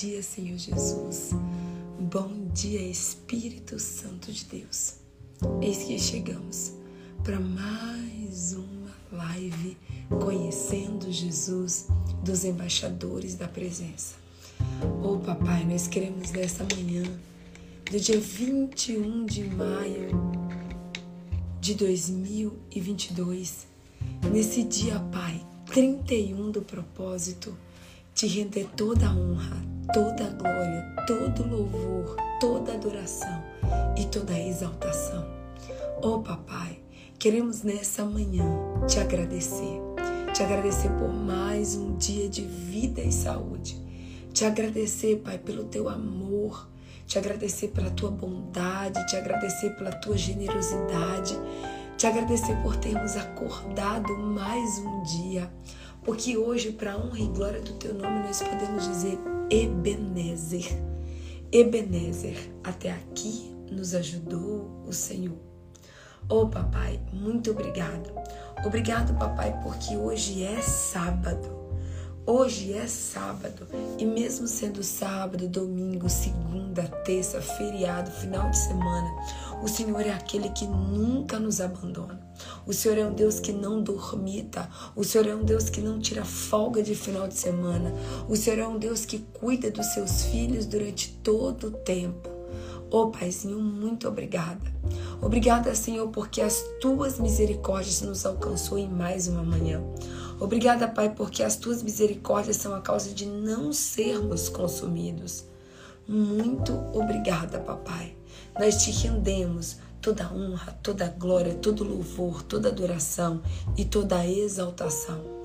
dia, Senhor Jesus. Bom dia, Espírito Santo de Deus. Eis que chegamos para mais uma live conhecendo Jesus dos embaixadores da presença. Oh, papai, nós queremos nesta manhã do dia 21 de maio de 2022, nesse dia, Pai, 31 do propósito, te render toda a honra, toda a glória, todo louvor, toda adoração e toda exaltação. Oh papai, queremos nessa manhã te agradecer, te agradecer por mais um dia de vida e saúde, te agradecer, Pai, pelo teu amor, te agradecer pela tua bondade, te agradecer pela tua generosidade, te agradecer por termos acordado mais um dia porque hoje, para honra e glória do teu nome, nós podemos dizer Ebenezer. Ebenezer, até aqui nos ajudou o Senhor. Oh, papai, muito obrigado. Obrigado, papai, porque hoje é sábado. Hoje é sábado e mesmo sendo sábado, domingo, segunda, terça, feriado, final de semana, o Senhor é aquele que nunca nos abandona. O Senhor é um Deus que não dormita. O Senhor é um Deus que não tira folga de final de semana. O Senhor é um Deus que cuida dos seus filhos durante todo o tempo. Ô oh, Paizinho, muito obrigada. Obrigada, Senhor, porque as tuas misericórdias nos alcançou em mais uma manhã. Obrigada, Pai, porque as tuas misericórdias são a causa de não sermos consumidos. Muito obrigada, Papai. Nós te rendemos toda honra, toda glória, todo louvor, toda adoração e toda exaltação.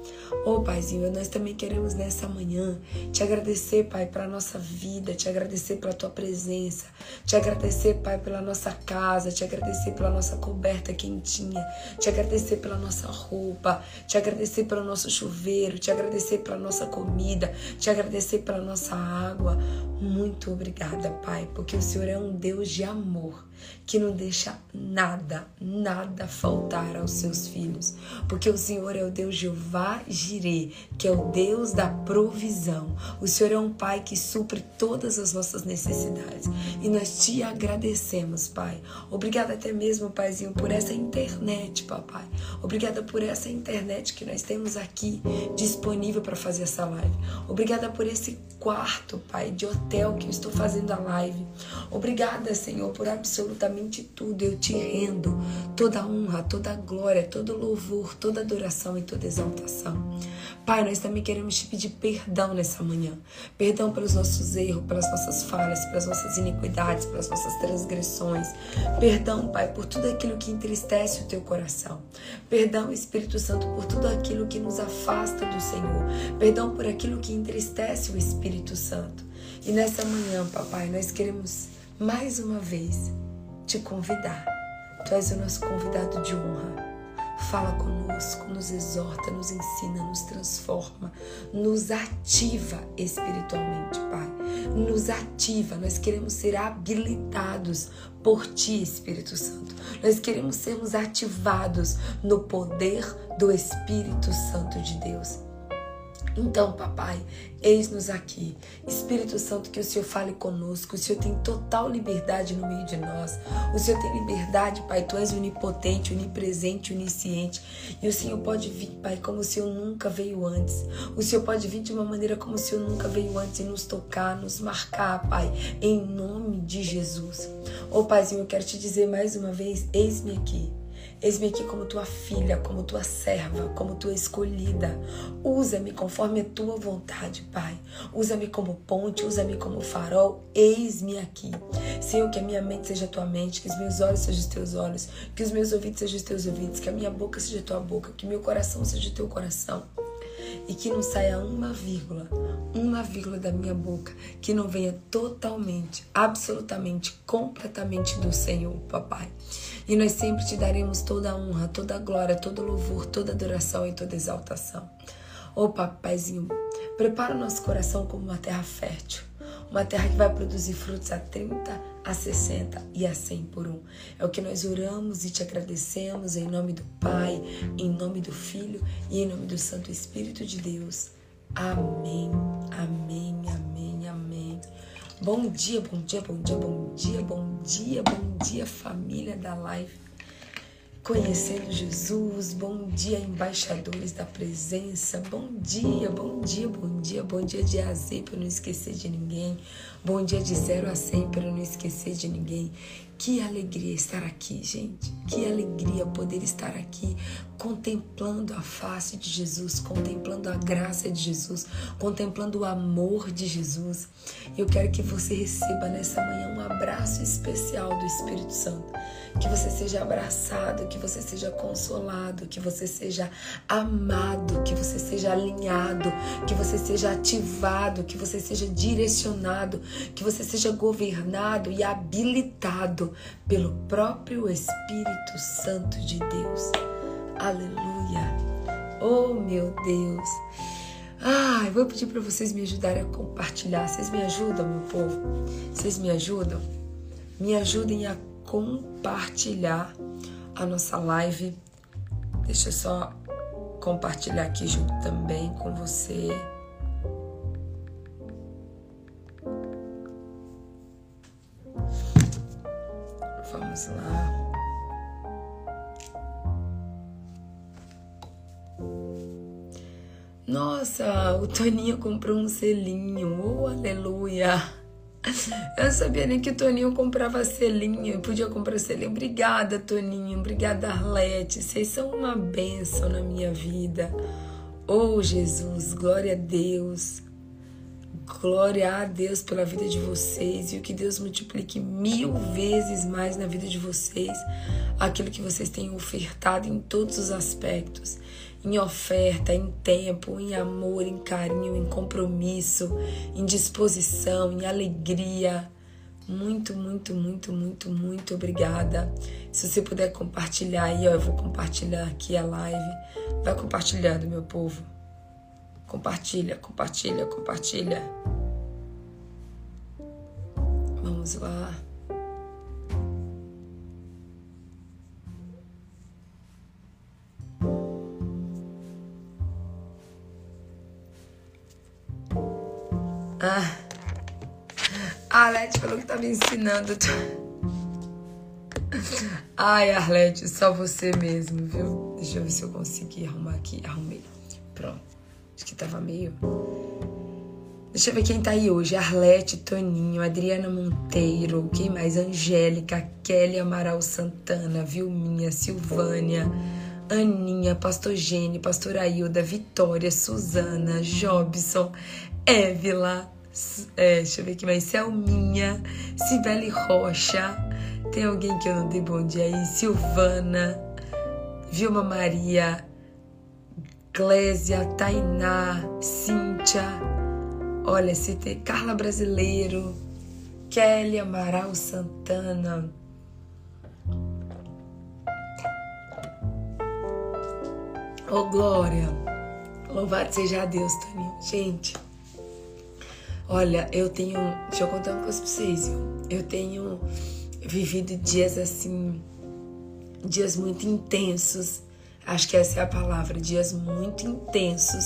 Ô oh, Paizinho, nós também queremos nessa manhã te agradecer, Pai, pela nossa vida, te agradecer pela tua presença, te agradecer, Pai, pela nossa casa, te agradecer pela nossa coberta quentinha, te agradecer pela nossa roupa, te agradecer pelo nosso chuveiro, te agradecer pela nossa comida, te agradecer pela nossa água. Muito obrigada, Pai, porque o Senhor é um Deus de amor que não deixa nada, nada faltar aos seus filhos, porque o Senhor é o Deus Jeová Jireh, que é o Deus da provisão. O Senhor é um Pai que supre todas as nossas necessidades e nós te agradecemos, Pai. Obrigada até mesmo, Paizinho, por essa internet, papai. Obrigada por essa internet que nós temos aqui disponível para fazer essa live. Obrigada por esse quarto, Pai, de hotel que eu estou fazendo a live. Obrigada, Senhor, por absolutamente tudo. Eu te rendo toda honra, toda glória, todo louvor, toda adoração e toda exaltação. Pai, nós também queremos te pedir perdão nessa manhã. Perdão pelos nossos erros, pelas nossas falhas, pelas nossas iniquidades, pelas nossas transgressões. Perdão, Pai, por tudo aquilo que entristece o teu coração. Perdão, Espírito Santo, por tudo aquilo que nos afasta do Senhor. Perdão por aquilo que entristece o Espírito Santo. E nessa manhã, papai, nós queremos mais uma vez te convidar. Tu és o nosso convidado de honra. Fala conosco, nos exorta, nos ensina, nos transforma, nos ativa espiritualmente, Pai. Nos ativa, nós queremos ser habilitados por Ti, Espírito Santo. Nós queremos sermos ativados no poder do Espírito Santo de Deus. Então, papai, eis-nos aqui. Espírito Santo, que o Senhor fale conosco. O Senhor tem total liberdade no meio de nós. O Senhor tem liberdade, Pai. Tu és onipotente, onipresente, onisciente. E o Senhor pode vir, Pai, como o Senhor nunca veio antes. O Senhor pode vir de uma maneira como o Senhor nunca veio antes e nos tocar, nos marcar, Pai, em nome de Jesus. Ô, oh, Paizinho, eu quero te dizer mais uma vez: eis-me aqui. Eis-me aqui como tua filha, como tua serva, como tua escolhida. Usa-me conforme a tua vontade, Pai. Usa-me como ponte, usa-me como farol. Eis-me aqui. Senhor, que a minha mente seja a tua mente, que os meus olhos sejam os teus olhos, que os meus ouvidos sejam os teus ouvidos, que a minha boca seja a tua boca, que meu coração seja o teu coração e que não saia uma vírgula, uma vírgula da minha boca, que não venha totalmente, absolutamente, completamente do Senhor, papai. E nós sempre te daremos toda a honra, toda a glória, todo o louvor, toda a adoração e toda a exaltação. Ô oh, papaizinho, prepara o nosso coração como uma terra fértil, uma terra que vai produzir frutos a 30, a 60 e a 100 por um. É o que nós oramos e te agradecemos em nome do Pai, em nome do Filho e em nome do Santo Espírito de Deus. Amém, amém, amém, amém. Bom dia, bom dia, bom dia, bom dia, bom dia, bom dia, família da live. Conhecendo Jesus, bom dia, embaixadores da presença. Bom dia, bom dia, bom dia, bom dia de A para não esquecer de ninguém. Bom dia de zero a cem para não esquecer de ninguém. Que alegria estar aqui, gente. Que alegria poder estar aqui contemplando a face de Jesus, contemplando a graça de Jesus, contemplando o amor de Jesus. Eu quero que você receba nessa manhã um abraço especial do Espírito Santo. Que você seja abraçado, que você seja consolado, que você seja amado, que você seja alinhado, que você seja ativado, que você seja direcionado, que você seja governado e habilitado pelo próprio Espírito Santo de Deus. Aleluia! Oh, meu Deus! Ah, eu vou pedir para vocês me ajudarem a compartilhar. Vocês me ajudam, meu povo? Vocês me ajudam? Me ajudem a compartilhar a nossa live. Deixa eu só compartilhar aqui junto também com você. Vamos lá. Nossa, o Toninho comprou um selinho. Oh, aleluia! Eu não sabia nem que o Toninho comprava selinho. Eu podia comprar selinho. Obrigada, Toninho. Obrigada, Arlete. Vocês são uma bênção na minha vida. Oh, Jesus, glória a Deus. Glória a Deus pela vida de vocês e o que Deus multiplique mil vezes mais na vida de vocês aquilo que vocês têm ofertado em todos os aspectos em oferta, em tempo, em amor, em carinho, em compromisso, em disposição, em alegria. Muito, muito, muito, muito, muito obrigada. Se você puder compartilhar aí, ó, eu vou compartilhar aqui a live. Vai compartilhando, meu povo. Compartilha, compartilha, compartilha. Vamos lá. Ah, a Arlete falou que tá me ensinando. Ai, Arlete, só você mesmo, viu? Deixa eu ver se eu consegui arrumar aqui. Arrumei. Pronto. Acho que tava meio. Deixa eu ver quem tá aí hoje. Arlete, Toninho, Adriana Monteiro, quem mais? Angélica, Kelly Amaral Santana, Vilminha, Silvânia, Aninha, Pastor Gene, Pastor Ailda, Vitória, Suzana, Jobson, Évila, é, deixa eu ver aqui mais. Selminha, Cibele Rocha. Tem alguém que eu não dei bom dia aí? Silvana, Vilma Maria, Glésia, Tainá, Cíntia. Olha, tem Carla Brasileiro, Kelly Amaral Santana. Ô, oh, Glória. Louvado seja Deus, Toninho. Gente, Olha, eu tenho. Deixa eu contar uma coisa pra vocês, viu? Eu tenho vivido dias assim. Dias muito intensos. Acho que essa é a palavra. Dias muito intensos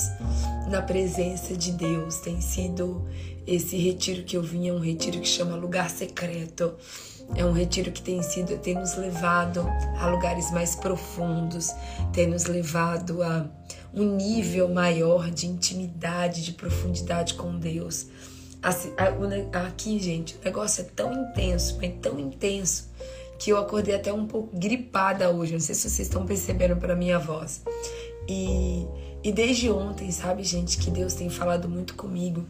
na presença de Deus. Tem sido esse retiro que eu vim, é um retiro que chama Lugar Secreto. É um retiro que tem sido, tem nos levado a lugares mais profundos, tem nos levado a um nível maior de intimidade, de profundidade com Deus. Aqui, gente, o negócio é tão intenso, mas tão intenso, que eu acordei até um pouco gripada hoje. Não sei se vocês estão percebendo pela minha voz. E, e desde ontem, sabe, gente, que Deus tem falado muito comigo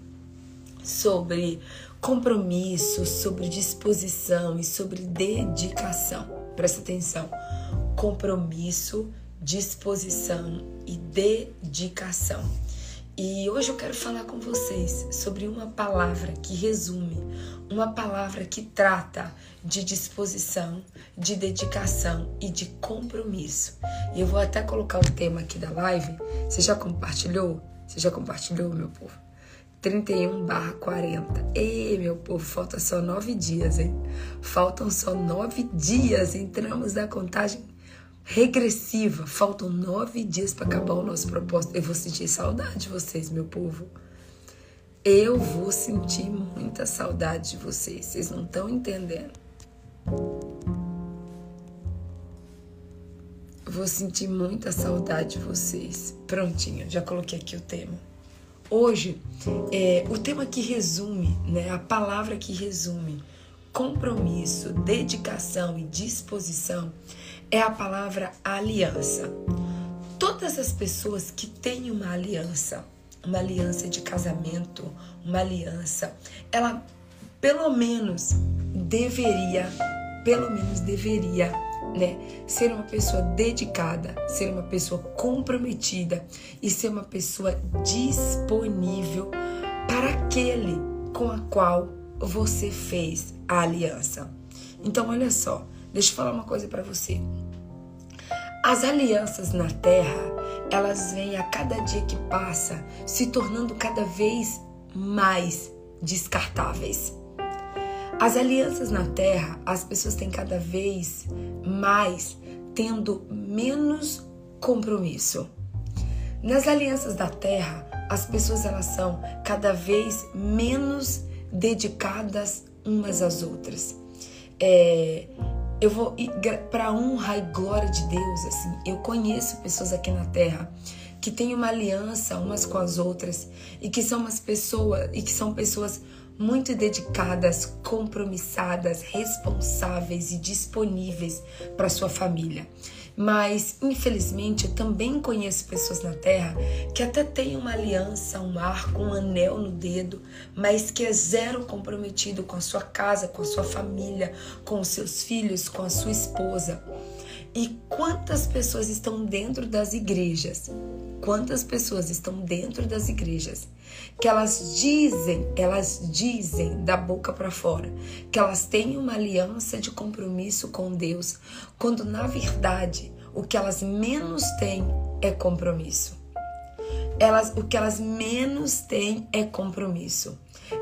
sobre compromisso, sobre disposição e sobre dedicação. Presta atenção. Compromisso, disposição e dedicação. E hoje eu quero falar com vocês sobre uma palavra que resume, uma palavra que trata de disposição, de dedicação e de compromisso. E eu vou até colocar o tema aqui da live. Você já compartilhou? Você já compartilhou, meu povo? 31 barra 40. Ei, meu povo, falta só nove dias, hein? Faltam só nove dias. Entramos na contagem regressiva. Faltam nove dias para acabar o nosso propósito. Eu vou sentir saudade de vocês, meu povo. eu vou sentir muita saudade de vocês. Vocês não estão entendendo. Vou sentir muita saudade de vocês. Prontinho, já coloquei aqui o tema. Hoje, é, o tema que resume, né, a palavra que resume compromisso, dedicação e disposição é a palavra aliança. Todas as pessoas que têm uma aliança, uma aliança de casamento, uma aliança, ela pelo menos deveria, pelo menos deveria, né, ser uma pessoa dedicada, ser uma pessoa comprometida e ser uma pessoa disponível para aquele com a qual você fez a aliança. Então, olha só, deixa eu falar uma coisa para você. As alianças na terra, elas vêm a cada dia que passa se tornando cada vez mais descartáveis. As alianças na terra, as pessoas têm cada vez mais tendo menos compromisso. Nas alianças da terra, as pessoas elas são cada vez menos dedicadas umas às outras. É, eu vou para honra e glória de Deus, assim. Eu conheço pessoas aqui na Terra que têm uma aliança umas com as outras e que são umas pessoas e que são pessoas muito dedicadas, compromissadas, responsáveis e disponíveis para sua família. Mas, infelizmente, eu também conheço pessoas na Terra que até têm uma aliança, um arco, um anel no dedo, mas que é zero comprometido com a sua casa, com a sua família, com os seus filhos, com a sua esposa. E quantas pessoas estão dentro das igrejas? Quantas pessoas estão dentro das igrejas que elas dizem, elas dizem da boca para fora que elas têm uma aliança de compromisso com Deus, quando na verdade o que elas menos têm é compromisso. Elas, o que elas menos têm é compromisso.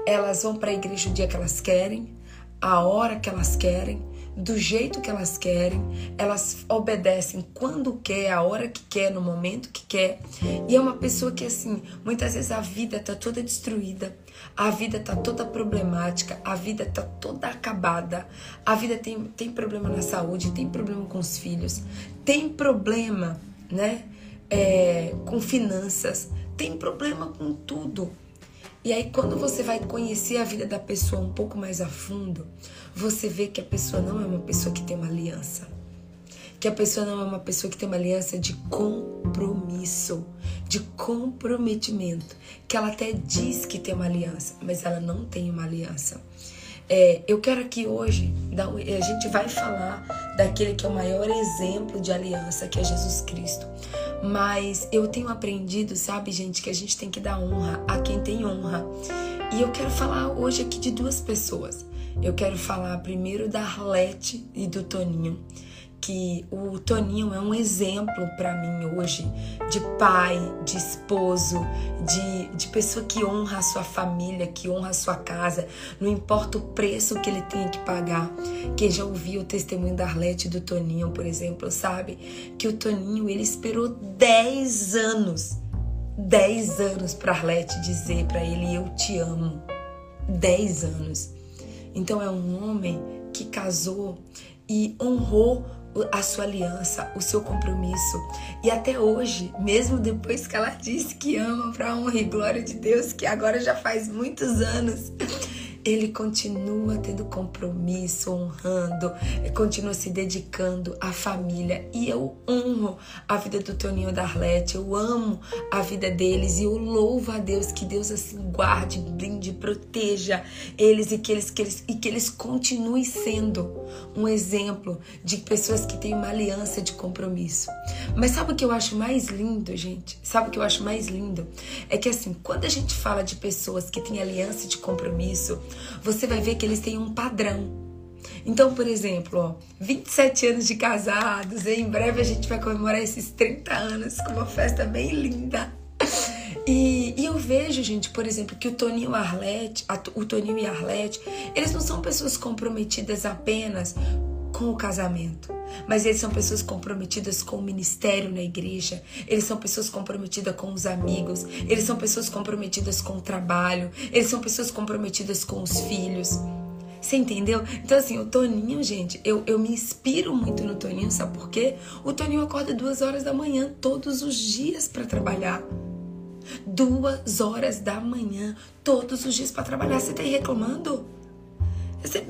Elas vão para a igreja o dia que elas querem, a hora que elas querem, do jeito que elas querem, elas obedecem quando quer, a hora que quer, no momento que quer. E é uma pessoa que, assim, muitas vezes a vida tá toda destruída, a vida tá toda problemática, a vida tá toda acabada, a vida tem, tem problema na saúde, tem problema com os filhos, tem problema, né, é, com finanças, tem problema com tudo. E aí, quando você vai conhecer a vida da pessoa um pouco mais a fundo, você vê que a pessoa não é uma pessoa que tem uma aliança. Que a pessoa não é uma pessoa que tem uma aliança de compromisso, de comprometimento. Que ela até diz que tem uma aliança, mas ela não tem uma aliança. É, eu quero aqui hoje, a gente vai falar daquele que é o maior exemplo de aliança, que é Jesus Cristo. Mas eu tenho aprendido, sabe, gente, que a gente tem que dar honra a quem tem honra. E eu quero falar hoje aqui de duas pessoas. Eu quero falar primeiro da Arlete e do Toninho que o Toninho é um exemplo para mim hoje de pai, de esposo, de, de pessoa que honra a sua família, que honra a sua casa, não importa o preço que ele tenha que pagar. Quem já ouviu o testemunho da Arlete e do Toninho, por exemplo, sabe que o Toninho ele esperou 10 anos, 10 anos para Arlete dizer para ele eu te amo. 10 anos. Então é um homem que casou e honrou a sua aliança, o seu compromisso. E até hoje, mesmo depois que ela disse que ama para honra e glória de Deus, que agora já faz muitos anos, ele continua tendo compromisso, honrando, continua se dedicando à família. E eu honro a vida do Toninho da Arlete, eu amo a vida deles e eu louvo a Deus que Deus assim guarde, blinde, proteja eles e que eles, que eles, e que eles continuem sendo um exemplo de pessoas que têm uma aliança de compromisso. Mas sabe o que eu acho mais lindo, gente? Sabe o que eu acho mais lindo? É que assim, quando a gente fala de pessoas que têm aliança de compromisso, você vai ver que eles têm um padrão. Então, por exemplo, ó, 27 anos de casados, e em breve a gente vai comemorar esses 30 anos com uma festa bem linda. E, e, eu vejo, gente, por exemplo, que o Toninho Arlete, a, o Toninho e a Arlete, eles não são pessoas comprometidas apenas com o casamento, mas eles são pessoas comprometidas com o ministério na igreja, eles são pessoas comprometidas com os amigos, eles são pessoas comprometidas com o trabalho, eles são pessoas comprometidas com os filhos. Você entendeu? Então, assim, o Toninho, gente, eu, eu me inspiro muito no Toninho, sabe por quê? O Toninho acorda duas horas da manhã todos os dias para trabalhar. Duas horas da manhã, todos os dias para trabalhar. Você tá aí reclamando?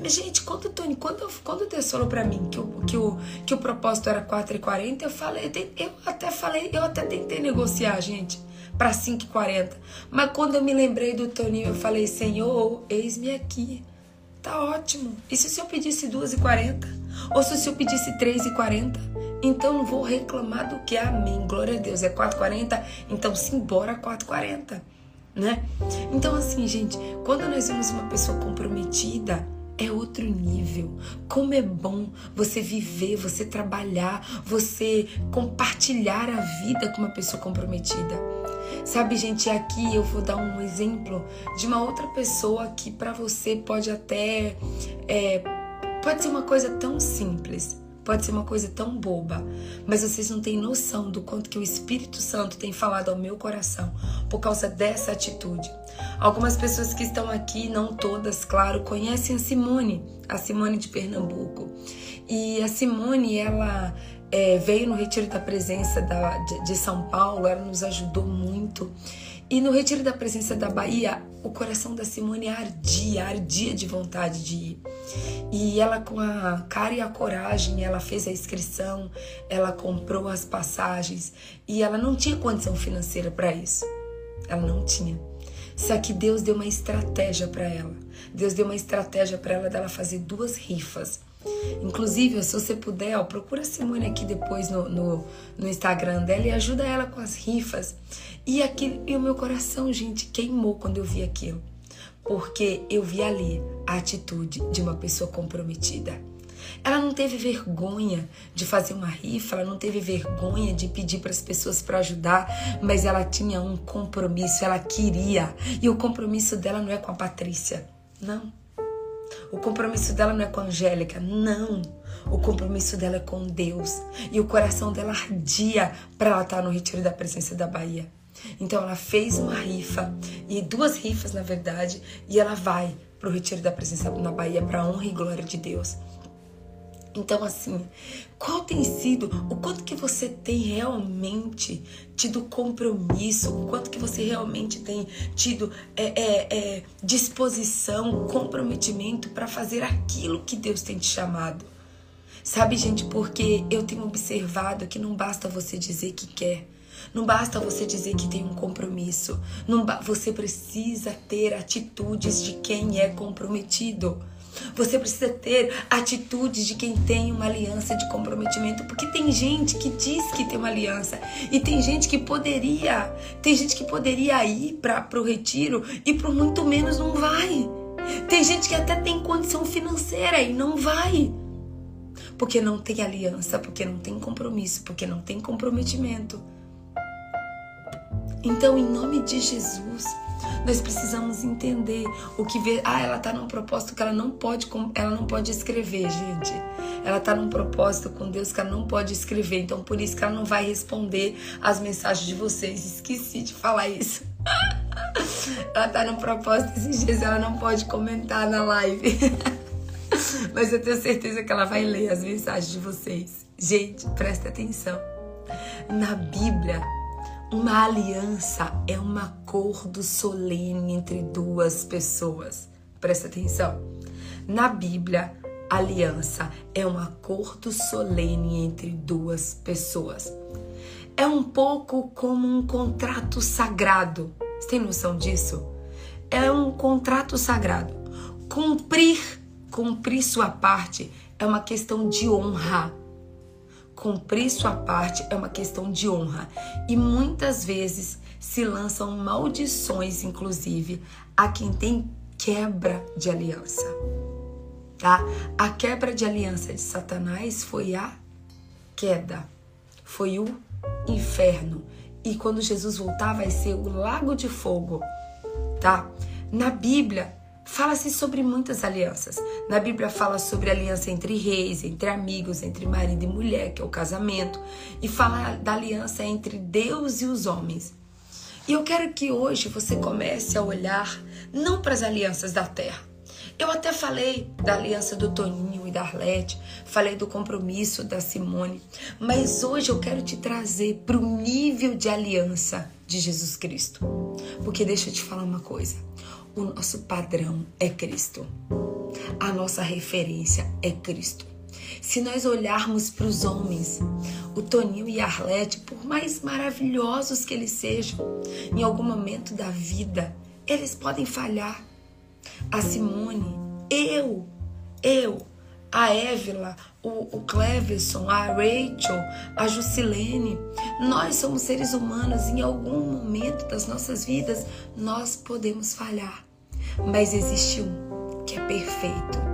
Gente, quando o Tony, quando, quando Deus falou para mim que o, que, o, que o propósito era 4,40, eu falei, eu até falei, eu até tentei negociar, gente, para 5,40. Mas quando eu me lembrei do Toninho, eu falei, Senhor, eis-me aqui. Tá ótimo. E se o senhor pedisse 2,40? Ou se o senhor pedisse 3,40? Então não vou reclamar do que amém. Glória a Deus. É 4,40? Então simbora 4,40. Né? Então, assim, gente, quando nós vemos uma pessoa comprometida, é outro nível. Como é bom você viver, você trabalhar, você compartilhar a vida com uma pessoa comprometida. Sabe, gente, aqui eu vou dar um exemplo de uma outra pessoa que para você pode até é, pode ser uma coisa tão simples, pode ser uma coisa tão boba, mas vocês não têm noção do quanto que o Espírito Santo tem falado ao meu coração por causa dessa atitude. Algumas pessoas que estão aqui, não todas, claro, conhecem a Simone, a Simone de Pernambuco. E a Simone, ela é, veio no Retiro da Presença da, de, de São Paulo, ela nos ajudou muito. E no Retiro da Presença da Bahia, o coração da Simone ardia, ardia de vontade de ir. E ela, com a cara e a coragem, ela fez a inscrição, ela comprou as passagens e ela não tinha condição financeira para isso. Ela não tinha. Só que Deus deu uma estratégia para ela. Deus deu uma estratégia para ela dela fazer duas rifas. Inclusive, se você puder, ó, procura a Simone aqui depois no, no, no, Instagram dela e ajuda ela com as rifas. E, aqui, e o meu coração, gente, queimou quando eu vi aquilo. Porque eu vi ali a atitude de uma pessoa comprometida. Ela não teve vergonha de fazer uma rifa, ela não teve vergonha de pedir para as pessoas para ajudar, mas ela tinha um compromisso, ela queria. E o compromisso dela não é com a Patrícia, não. O compromisso dela não é com a Angélica, não. O compromisso dela é com Deus. E o coração dela ardia para ela estar no retiro da presença da Bahia. Então ela fez uma rifa, e duas rifas na verdade, e ela vai para o retiro da presença na Bahia para honra e glória de Deus. Então, assim, qual tem sido, o quanto que você tem realmente tido compromisso, o quanto que você realmente tem tido é, é, é, disposição, comprometimento para fazer aquilo que Deus tem te chamado. Sabe, gente, porque eu tenho observado que não basta você dizer que quer. Não basta você dizer que tem um compromisso. Não você precisa ter atitudes de quem é comprometido. Você precisa ter atitudes de quem tem uma aliança de comprometimento, porque tem gente que diz que tem uma aliança e tem gente que poderia, tem gente que poderia ir para o retiro e por muito menos não vai. Tem gente que até tem condição financeira e não vai. Porque não tem aliança, porque não tem compromisso, porque não tem comprometimento. Então, em nome de Jesus, nós precisamos entender o que vê. Ah, ela está num propósito que ela não pode, ela não pode escrever, gente. Ela está num propósito com Deus que ela não pode escrever. Então, por isso que ela não vai responder as mensagens de vocês. Esqueci de falar isso. ela está num propósito esses dias, ela não pode comentar na live. Mas eu tenho certeza que ela vai ler as mensagens de vocês. Gente, presta atenção. Na Bíblia, uma aliança é um acordo solene entre duas pessoas. Presta atenção. Na Bíblia, aliança é um acordo solene entre duas pessoas. É um pouco como um contrato sagrado. Você tem noção disso? É um contrato sagrado. Cumprir, cumprir sua parte é uma questão de honra Cumprir sua parte é uma questão de honra e muitas vezes se lançam maldições, inclusive, a quem tem quebra de aliança. Tá? A quebra de aliança de Satanás foi a queda, foi o inferno. E quando Jesus voltar, vai ser o lago de fogo, tá? Na Bíblia, Fala-se sobre muitas alianças. Na Bíblia fala sobre aliança entre reis, entre amigos, entre marido e mulher, que é o casamento, e fala da aliança entre Deus e os homens. E eu quero que hoje você comece a olhar não para as alianças da terra. Eu até falei da aliança do Toninho e da Arlete, falei do compromisso da Simone, mas hoje eu quero te trazer para o nível de aliança de Jesus Cristo. Porque deixa eu te falar uma coisa o nosso padrão é Cristo. A nossa referência é Cristo. Se nós olharmos para os homens, o Toninho e a Arlete, por mais maravilhosos que eles sejam, em algum momento da vida, eles podem falhar. A Simone, eu, eu, a Évila, o, o Cleverson, a Rachel, a Jusilene, nós somos seres humanos, em algum momento das nossas vidas nós podemos falhar. Mas existe um que é perfeito.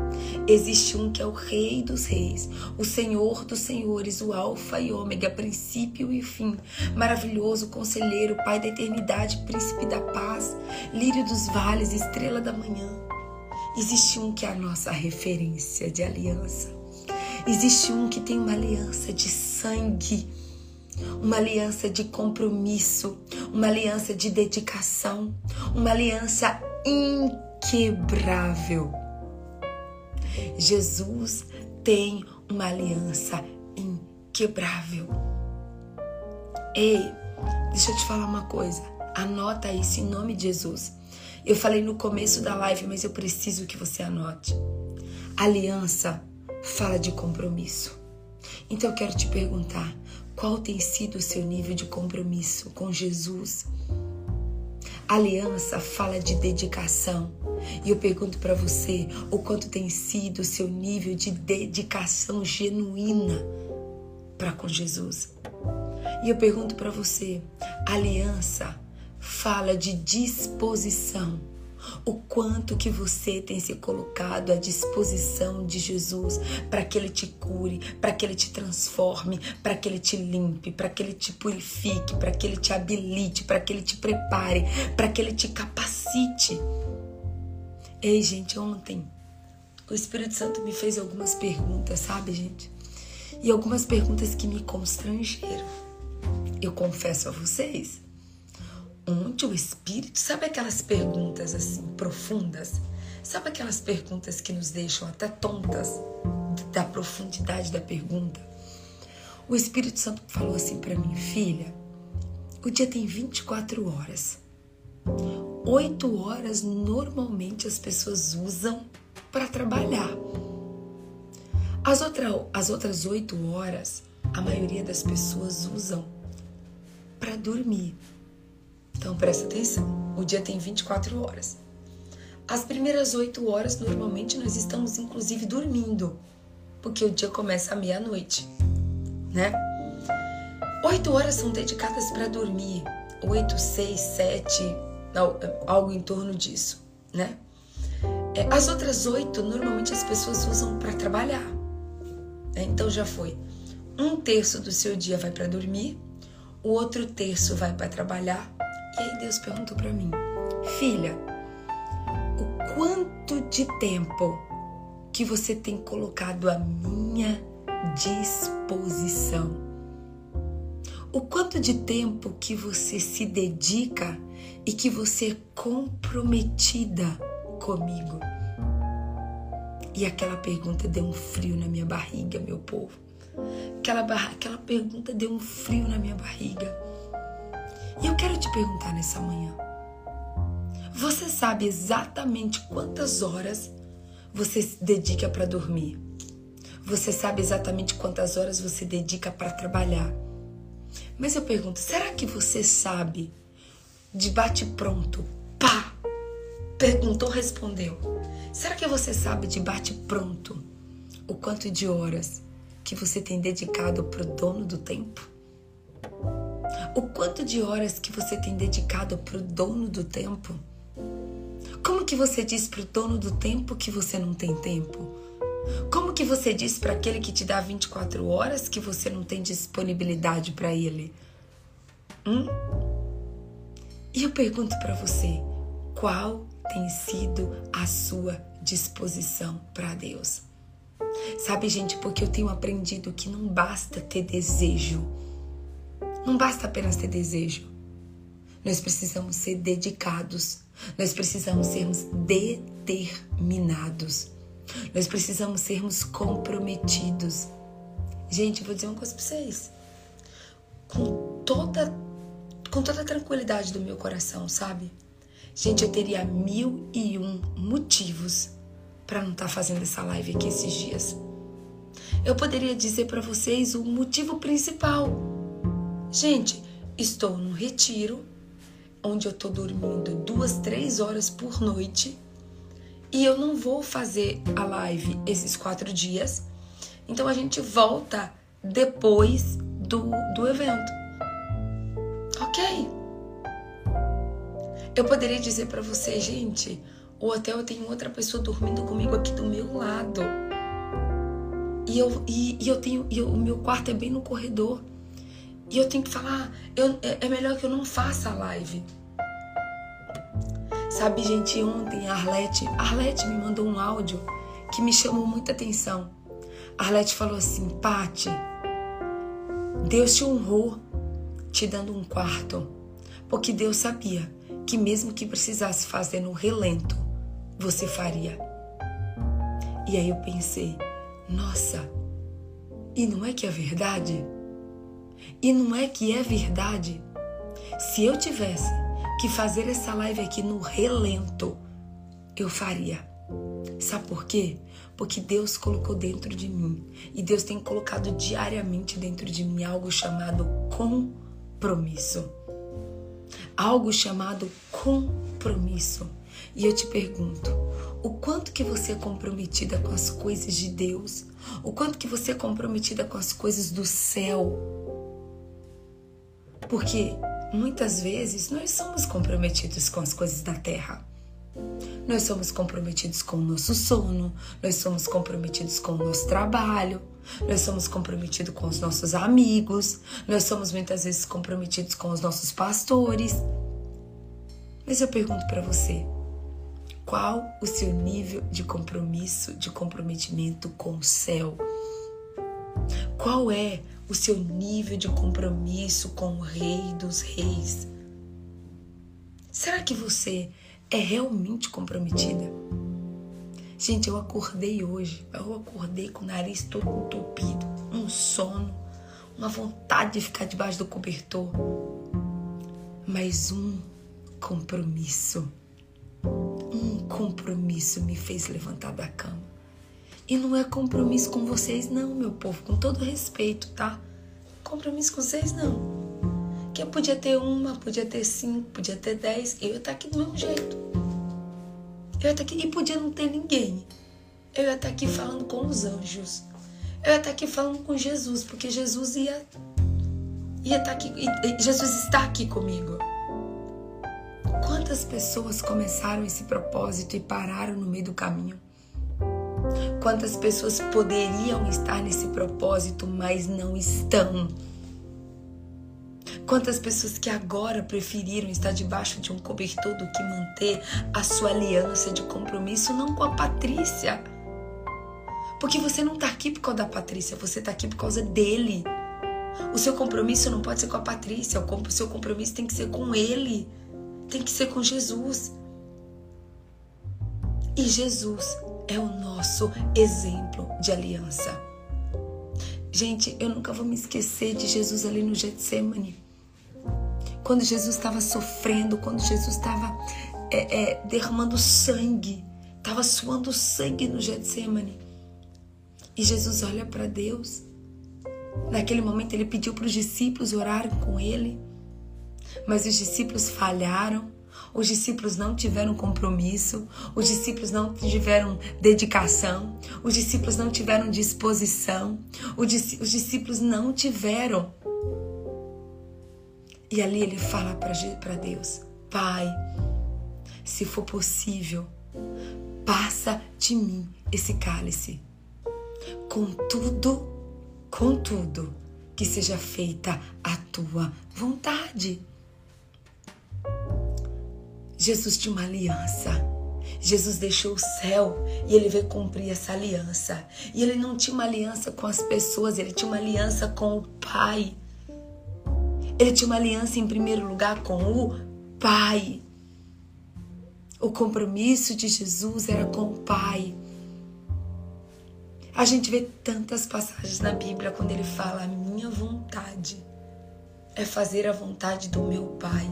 Existe um que é o Rei dos Reis, o Senhor dos Senhores, o Alfa e Ômega, princípio e fim, maravilhoso conselheiro, Pai da eternidade, príncipe da paz, lírio dos vales, estrela da manhã. Existe um que é a nossa referência de aliança. Existe um que tem uma aliança de sangue, uma aliança de compromisso, uma aliança de dedicação, uma aliança inquebrável. Jesus tem uma aliança inquebrável. Ei, deixa eu te falar uma coisa. Anota isso em nome de Jesus. Eu falei no começo da live, mas eu preciso que você anote. Aliança fala de compromisso. Então eu quero te perguntar: qual tem sido o seu nível de compromisso com Jesus? Aliança fala de dedicação. E eu pergunto para você o quanto tem sido o seu nível de dedicação genuína para com Jesus. E eu pergunto para você, aliança fala de disposição o quanto que você tem se colocado à disposição de Jesus para que ele te cure, para que ele te transforme, para que ele te limpe, para que ele te purifique, para que ele te habilite, para que ele te prepare, para que ele te capacite. Ei, gente, ontem o Espírito Santo me fez algumas perguntas, sabe, gente? E algumas perguntas que me constrangeram. Eu confesso a vocês onde o espírito, sabe aquelas perguntas assim profundas? Sabe aquelas perguntas que nos deixam até tontas da profundidade da pergunta? O Espírito Santo falou assim para mim, filha, o dia tem 24 horas. Oito horas normalmente as pessoas usam para trabalhar. As, outra, as outras oito horas, a maioria das pessoas usam para dormir. Então presta atenção: o dia tem 24 horas. As primeiras 8 horas, normalmente, nós estamos inclusive dormindo, porque o dia começa à meia-noite, né? 8 horas são dedicadas para dormir, 8, 6, 7, algo em torno disso, né? É, as outras 8, normalmente as pessoas usam para trabalhar. Né? Então já foi. Um terço do seu dia vai para dormir, o outro terço vai para trabalhar e aí Deus perguntou para mim: Filha, o quanto de tempo que você tem colocado à minha disposição? O quanto de tempo que você se dedica e que você é comprometida comigo? E aquela pergunta deu um frio na minha barriga, meu povo. Aquela, aquela pergunta deu um frio na minha barriga. E eu quero te perguntar nessa manhã: você sabe exatamente quantas horas você se dedica para dormir? Você sabe exatamente quantas horas você dedica para trabalhar? Mas eu pergunto: será que você sabe de bate-pronto? Pá! Perguntou, respondeu. Será que você sabe de bate-pronto o quanto de horas que você tem dedicado para o dono do tempo? O quanto de horas que você tem dedicado para o dono do tempo? Como que você diz para o dono do tempo que você não tem tempo? Como que você diz para aquele que te dá 24 horas que você não tem disponibilidade para ele? Hum? E eu pergunto para você, qual tem sido a sua disposição para Deus? Sabe, gente, porque eu tenho aprendido que não basta ter desejo. Não basta apenas ter desejo. Nós precisamos ser dedicados. Nós precisamos sermos determinados. Nós precisamos sermos comprometidos. Gente, vou dizer uma coisa para vocês. Com toda, com toda a tranquilidade do meu coração, sabe? Gente, eu teria mil e um motivos para não estar tá fazendo essa live aqui esses dias. Eu poderia dizer para vocês o motivo principal. Gente, estou no retiro, onde eu estou dormindo duas, três horas por noite e eu não vou fazer a live esses quatro dias. Então a gente volta depois do, do evento. Ok? Eu poderia dizer para você, gente, o hotel tem outra pessoa dormindo comigo aqui do meu lado. E eu, e, e eu tenho. E eu, o meu quarto é bem no corredor. E eu tenho que falar, eu, é, é melhor que eu não faça a live. Sabe, gente, ontem a Arlete, Arlete me mandou um áudio que me chamou muita atenção. A Arlete falou assim: Pati, Deus te honrou te dando um quarto, porque Deus sabia que mesmo que precisasse fazer no relento, você faria. E aí eu pensei, nossa, e não é que é verdade? E não é que é verdade? Se eu tivesse que fazer essa live aqui no relento, eu faria. Sabe por quê? Porque Deus colocou dentro de mim e Deus tem colocado diariamente dentro de mim algo chamado compromisso. Algo chamado compromisso. E eu te pergunto, o quanto que você é comprometida com as coisas de Deus? O quanto que você é comprometida com as coisas do céu? Porque muitas vezes nós somos comprometidos com as coisas da terra. Nós somos comprometidos com o nosso sono, nós somos comprometidos com o nosso trabalho, nós somos comprometidos com os nossos amigos, nós somos muitas vezes comprometidos com os nossos pastores. Mas eu pergunto para você, qual o seu nível de compromisso, de comprometimento com o céu? Qual é o seu nível de compromisso com o Rei dos Reis? Será que você é realmente comprometida? Gente, eu acordei hoje, eu acordei com o nariz todo entupido, um sono, uma vontade de ficar debaixo do cobertor. Mas um compromisso um compromisso me fez levantar da cama. E não é compromisso com vocês, não, meu povo, com todo respeito, tá? Compromisso com vocês, não. Que eu podia ter uma, podia ter cinco, podia ter dez, eu ia estar aqui do mesmo jeito. Eu ia estar aqui, e podia não ter ninguém. Eu ia estar aqui falando com os anjos. Eu ia estar aqui falando com Jesus, porque Jesus ia, ia estar aqui, Jesus está aqui comigo. Quantas pessoas começaram esse propósito e pararam no meio do caminho? Quantas pessoas poderiam estar nesse propósito, mas não estão? Quantas pessoas que agora preferiram estar debaixo de um cobertor do que manter a sua aliança de compromisso não com a Patrícia? Porque você não está aqui por causa da Patrícia, você está aqui por causa dele. O seu compromisso não pode ser com a Patrícia, o seu compromisso tem que ser com ele tem que ser com Jesus. E Jesus é o nosso exemplo de aliança. Gente, eu nunca vou me esquecer de Jesus ali no Getsemane. Quando Jesus estava sofrendo, quando Jesus estava é, é, derramando sangue, estava suando sangue no Getsemane. E Jesus olha para Deus. Naquele momento ele pediu para os discípulos orarem com ele. Mas os discípulos falharam, os discípulos não tiveram compromisso, os discípulos não tiveram dedicação, os discípulos não tiveram disposição, os discípulos não tiveram. E ali ele fala para Deus: Pai, se for possível, passa de mim esse cálice. Contudo, contudo, que seja feita a tua vontade. Jesus tinha uma aliança. Jesus deixou o céu e ele veio cumprir essa aliança. E ele não tinha uma aliança com as pessoas, ele tinha uma aliança com o Pai. Ele tinha uma aliança em primeiro lugar com o Pai. O compromisso de Jesus era com o Pai. A gente vê tantas passagens na Bíblia quando ele fala: A minha vontade é fazer a vontade do meu Pai.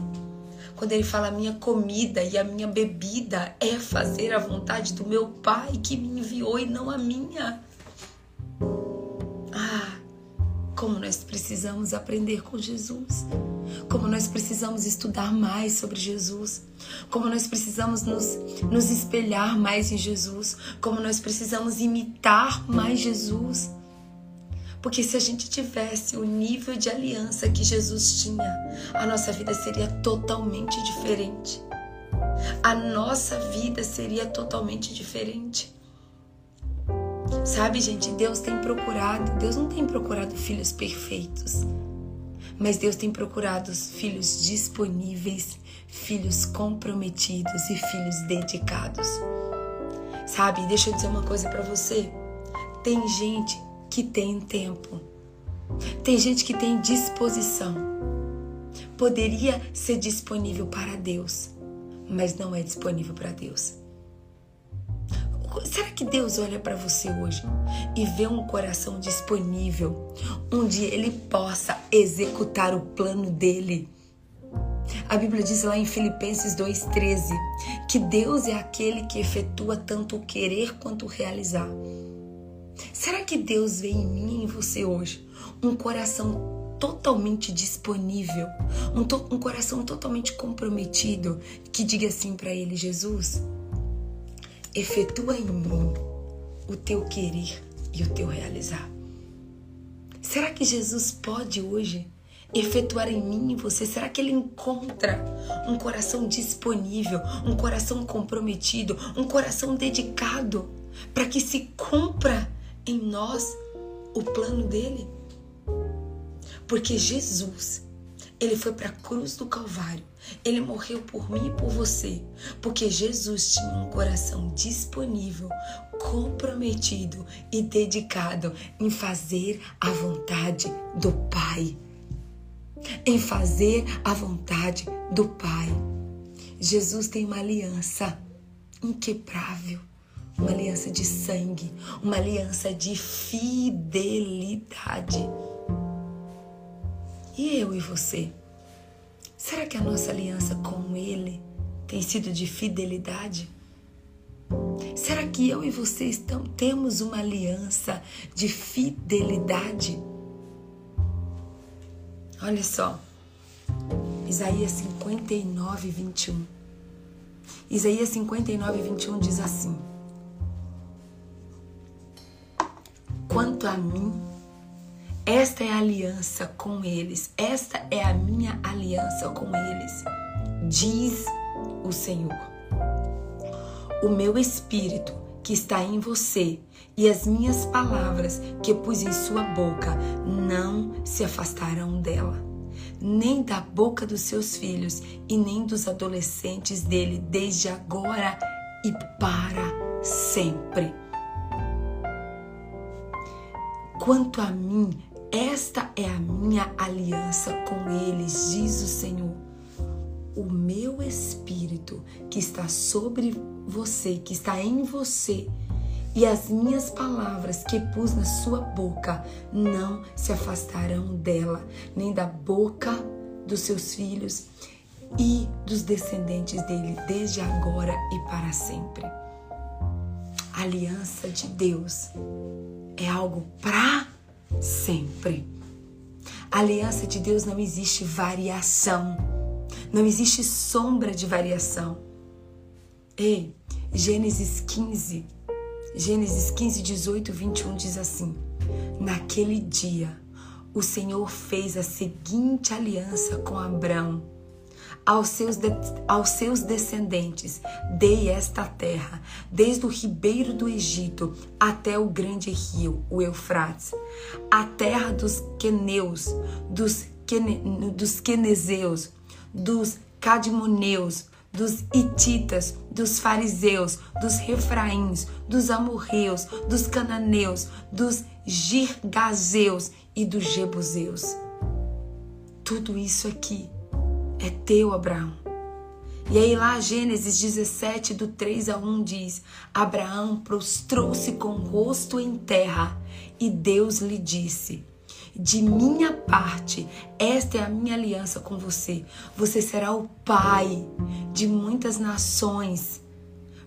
Quando ele fala: minha comida e a minha bebida é fazer a vontade do meu Pai que me enviou e não a minha. Ah, como nós precisamos aprender com Jesus, como nós precisamos estudar mais sobre Jesus, como nós precisamos nos, nos espelhar mais em Jesus, como nós precisamos imitar mais Jesus. Porque se a gente tivesse o nível de aliança que Jesus tinha, a nossa vida seria totalmente diferente. A nossa vida seria totalmente diferente. Sabe, gente, Deus tem procurado, Deus não tem procurado filhos perfeitos, mas Deus tem procurado filhos disponíveis, filhos comprometidos e filhos dedicados. Sabe, deixa eu dizer uma coisa para você. Tem gente que tem tempo. Tem gente que tem disposição. Poderia ser disponível para Deus, mas não é disponível para Deus. Será que Deus olha para você hoje e vê um coração disponível, onde ele possa executar o plano dele? A Bíblia diz lá em Filipenses 2,13 que Deus é aquele que efetua tanto o querer quanto o realizar. Será que Deus vê em mim e em você hoje um coração totalmente disponível, um, to um coração totalmente comprometido que diga assim para Ele: Jesus, efetua em mim o teu querer e o teu realizar. Será que Jesus pode hoje efetuar em mim e você? Será que ele encontra um coração disponível, um coração comprometido, um coração dedicado para que se cumpra em nós o plano dele? Porque Jesus ele foi para a cruz do Calvário. Ele morreu por mim e por você, porque Jesus tinha um coração disponível, comprometido e dedicado em fazer a vontade do Pai. Em fazer a vontade do Pai. Jesus tem uma aliança inquebrável, uma aliança de sangue, uma aliança de fidelidade. E eu e você? Será que a nossa aliança com Ele tem sido de fidelidade? Será que eu e você estamos, temos uma aliança de fidelidade? Olha só, Isaías 59, 21. Isaías 59, 21 diz assim: Quanto a mim, esta é a aliança com eles. Esta é a minha aliança com eles. Diz o Senhor. O meu espírito que está em você e as minhas palavras que pus em sua boca não se afastarão dela, nem da boca dos seus filhos e nem dos adolescentes dele, desde agora e para sempre. Quanto a mim, esta é a minha aliança com eles, diz o Senhor. O meu espírito que está sobre você, que está em você, e as minhas palavras que pus na sua boca não se afastarão dela, nem da boca dos seus filhos e dos descendentes dele, desde agora e para sempre. Aliança de Deus é algo para sempre. A aliança de Deus não existe variação, não existe sombra de variação. Ei, Gênesis 15, Gênesis 15, 18, 21 diz assim: Naquele dia, o Senhor fez a seguinte aliança com Abraão aos seus, de, aos seus descendentes dei esta terra, desde o ribeiro do Egito até o grande rio, o Eufrates, a terra dos queneus, dos, quene, dos quenezeus, dos cadmoneus, dos Hititas, dos fariseus, dos refraíns, dos amorreus, dos cananeus, dos girgazeus e dos jebuseus. Tudo isso aqui é teu, Abraão. E aí lá Gênesis 17, do 3 a 1 diz: Abraão prostrou-se com o rosto em terra e Deus lhe disse: De minha parte, esta é a minha aliança com você. Você será o pai de muitas nações.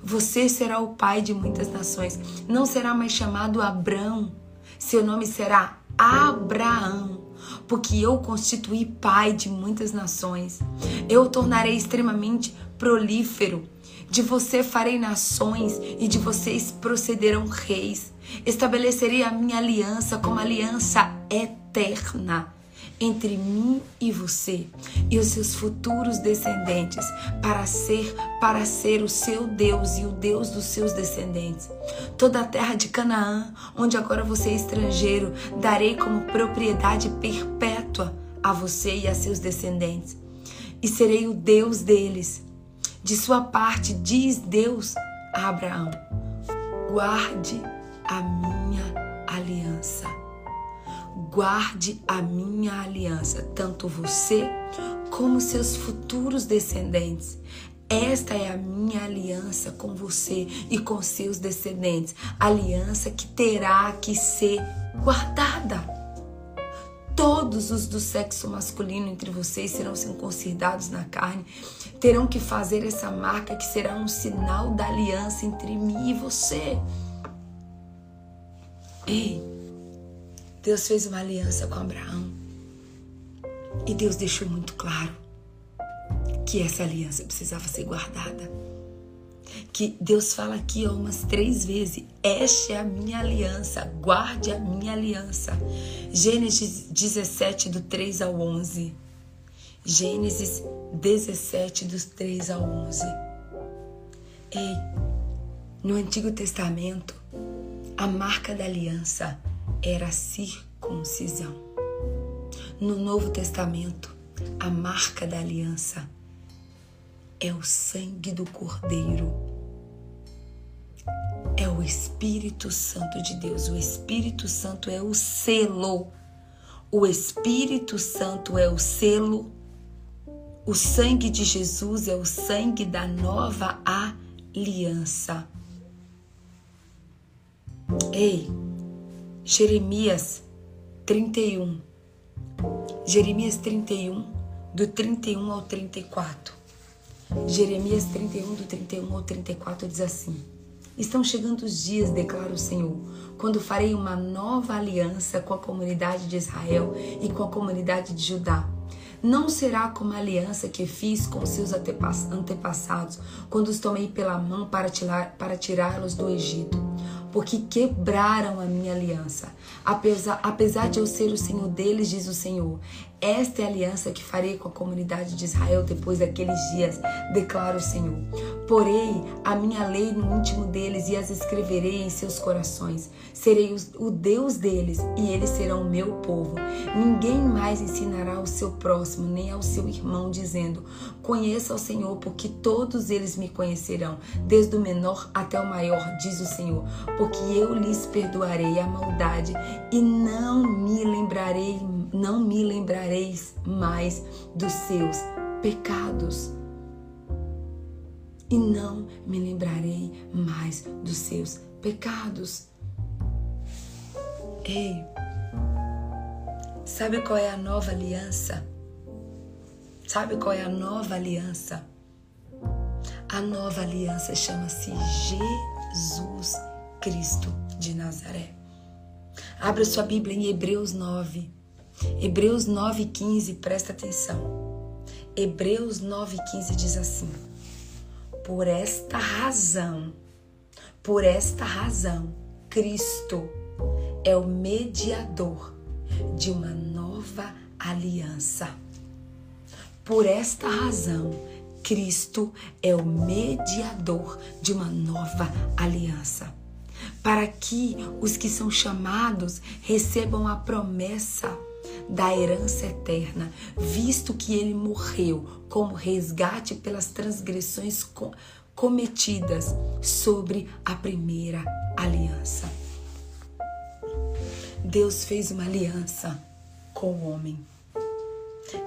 Você será o pai de muitas nações. Não será mais chamado Abrão. Seu nome será Abraão porque eu constituí pai de muitas nações. Eu o tornarei extremamente prolífero. De você farei nações e de vocês procederão reis. Estabelecerei a minha aliança como aliança eterna entre mim e você e os seus futuros descendentes para ser para ser o seu Deus e o Deus dos seus descendentes. Toda a terra de Canaã, onde agora você é estrangeiro, darei como propriedade perpétua a você e a seus descendentes. E serei o Deus deles. De sua parte, diz Deus a Abraão: guarde a minha aliança guarde a minha aliança, tanto você como seus futuros descendentes. Esta é a minha aliança com você e com seus descendentes, aliança que terá que ser guardada. Todos os do sexo masculino entre vocês serão circuncidados na carne, terão que fazer essa marca que será um sinal da aliança entre mim e você. Ei, Deus fez uma aliança com Abraão. E Deus deixou muito claro que essa aliança precisava ser guardada. Que Deus fala aqui ó, umas três vezes: Esta é a minha aliança, guarde a minha aliança. Gênesis 17, do 3 ao 11. Gênesis 17, dos 3 ao 11. Ei, no Antigo Testamento, a marca da aliança era a circuncisão. No Novo Testamento, a marca da aliança é o sangue do Cordeiro. É o Espírito Santo de Deus. O Espírito Santo é o selo. O Espírito Santo é o selo. O sangue de Jesus é o sangue da nova aliança. Ei, Jeremias 31. Jeremias 31, do 31 ao 34. Jeremias 31, do 31 ao 34 diz assim: Estão chegando os dias, declara o Senhor, quando farei uma nova aliança com a comunidade de Israel e com a comunidade de Judá. Não será como a aliança que fiz com seus antepassados, quando os tomei pela mão para tirá-los do Egito porque quebraram a minha aliança. Apesar, apesar de eu ser o Senhor deles, diz o Senhor, esta é a aliança que farei com a comunidade de Israel depois daqueles dias, declara o Senhor. Porei a minha lei no íntimo deles e as escreverei em seus corações. Serei o Deus deles e eles serão o meu povo. Ninguém mais ensinará ao seu próximo, nem ao seu irmão, dizendo: Conheça o Senhor, porque todos eles me conhecerão, desde o menor até o maior, diz o Senhor. Porque eu lhes perdoarei a maldade e não me lembrarei não me lembrareis mais dos seus pecados. E não me lembrarei mais dos seus pecados. Ei, sabe qual é a nova aliança? Sabe qual é a nova aliança? A nova aliança chama-se Jesus Cristo de Nazaré. Abra sua Bíblia em Hebreus 9, Hebreus 9,15, presta atenção. Hebreus 9,15 diz assim: Por esta razão, por esta razão, Cristo é o mediador de uma nova aliança. Por esta razão, Cristo é o mediador de uma nova aliança. Para que os que são chamados recebam a promessa da herança eterna, visto que ele morreu como resgate pelas transgressões cometidas sobre a primeira aliança. Deus fez uma aliança com o homem.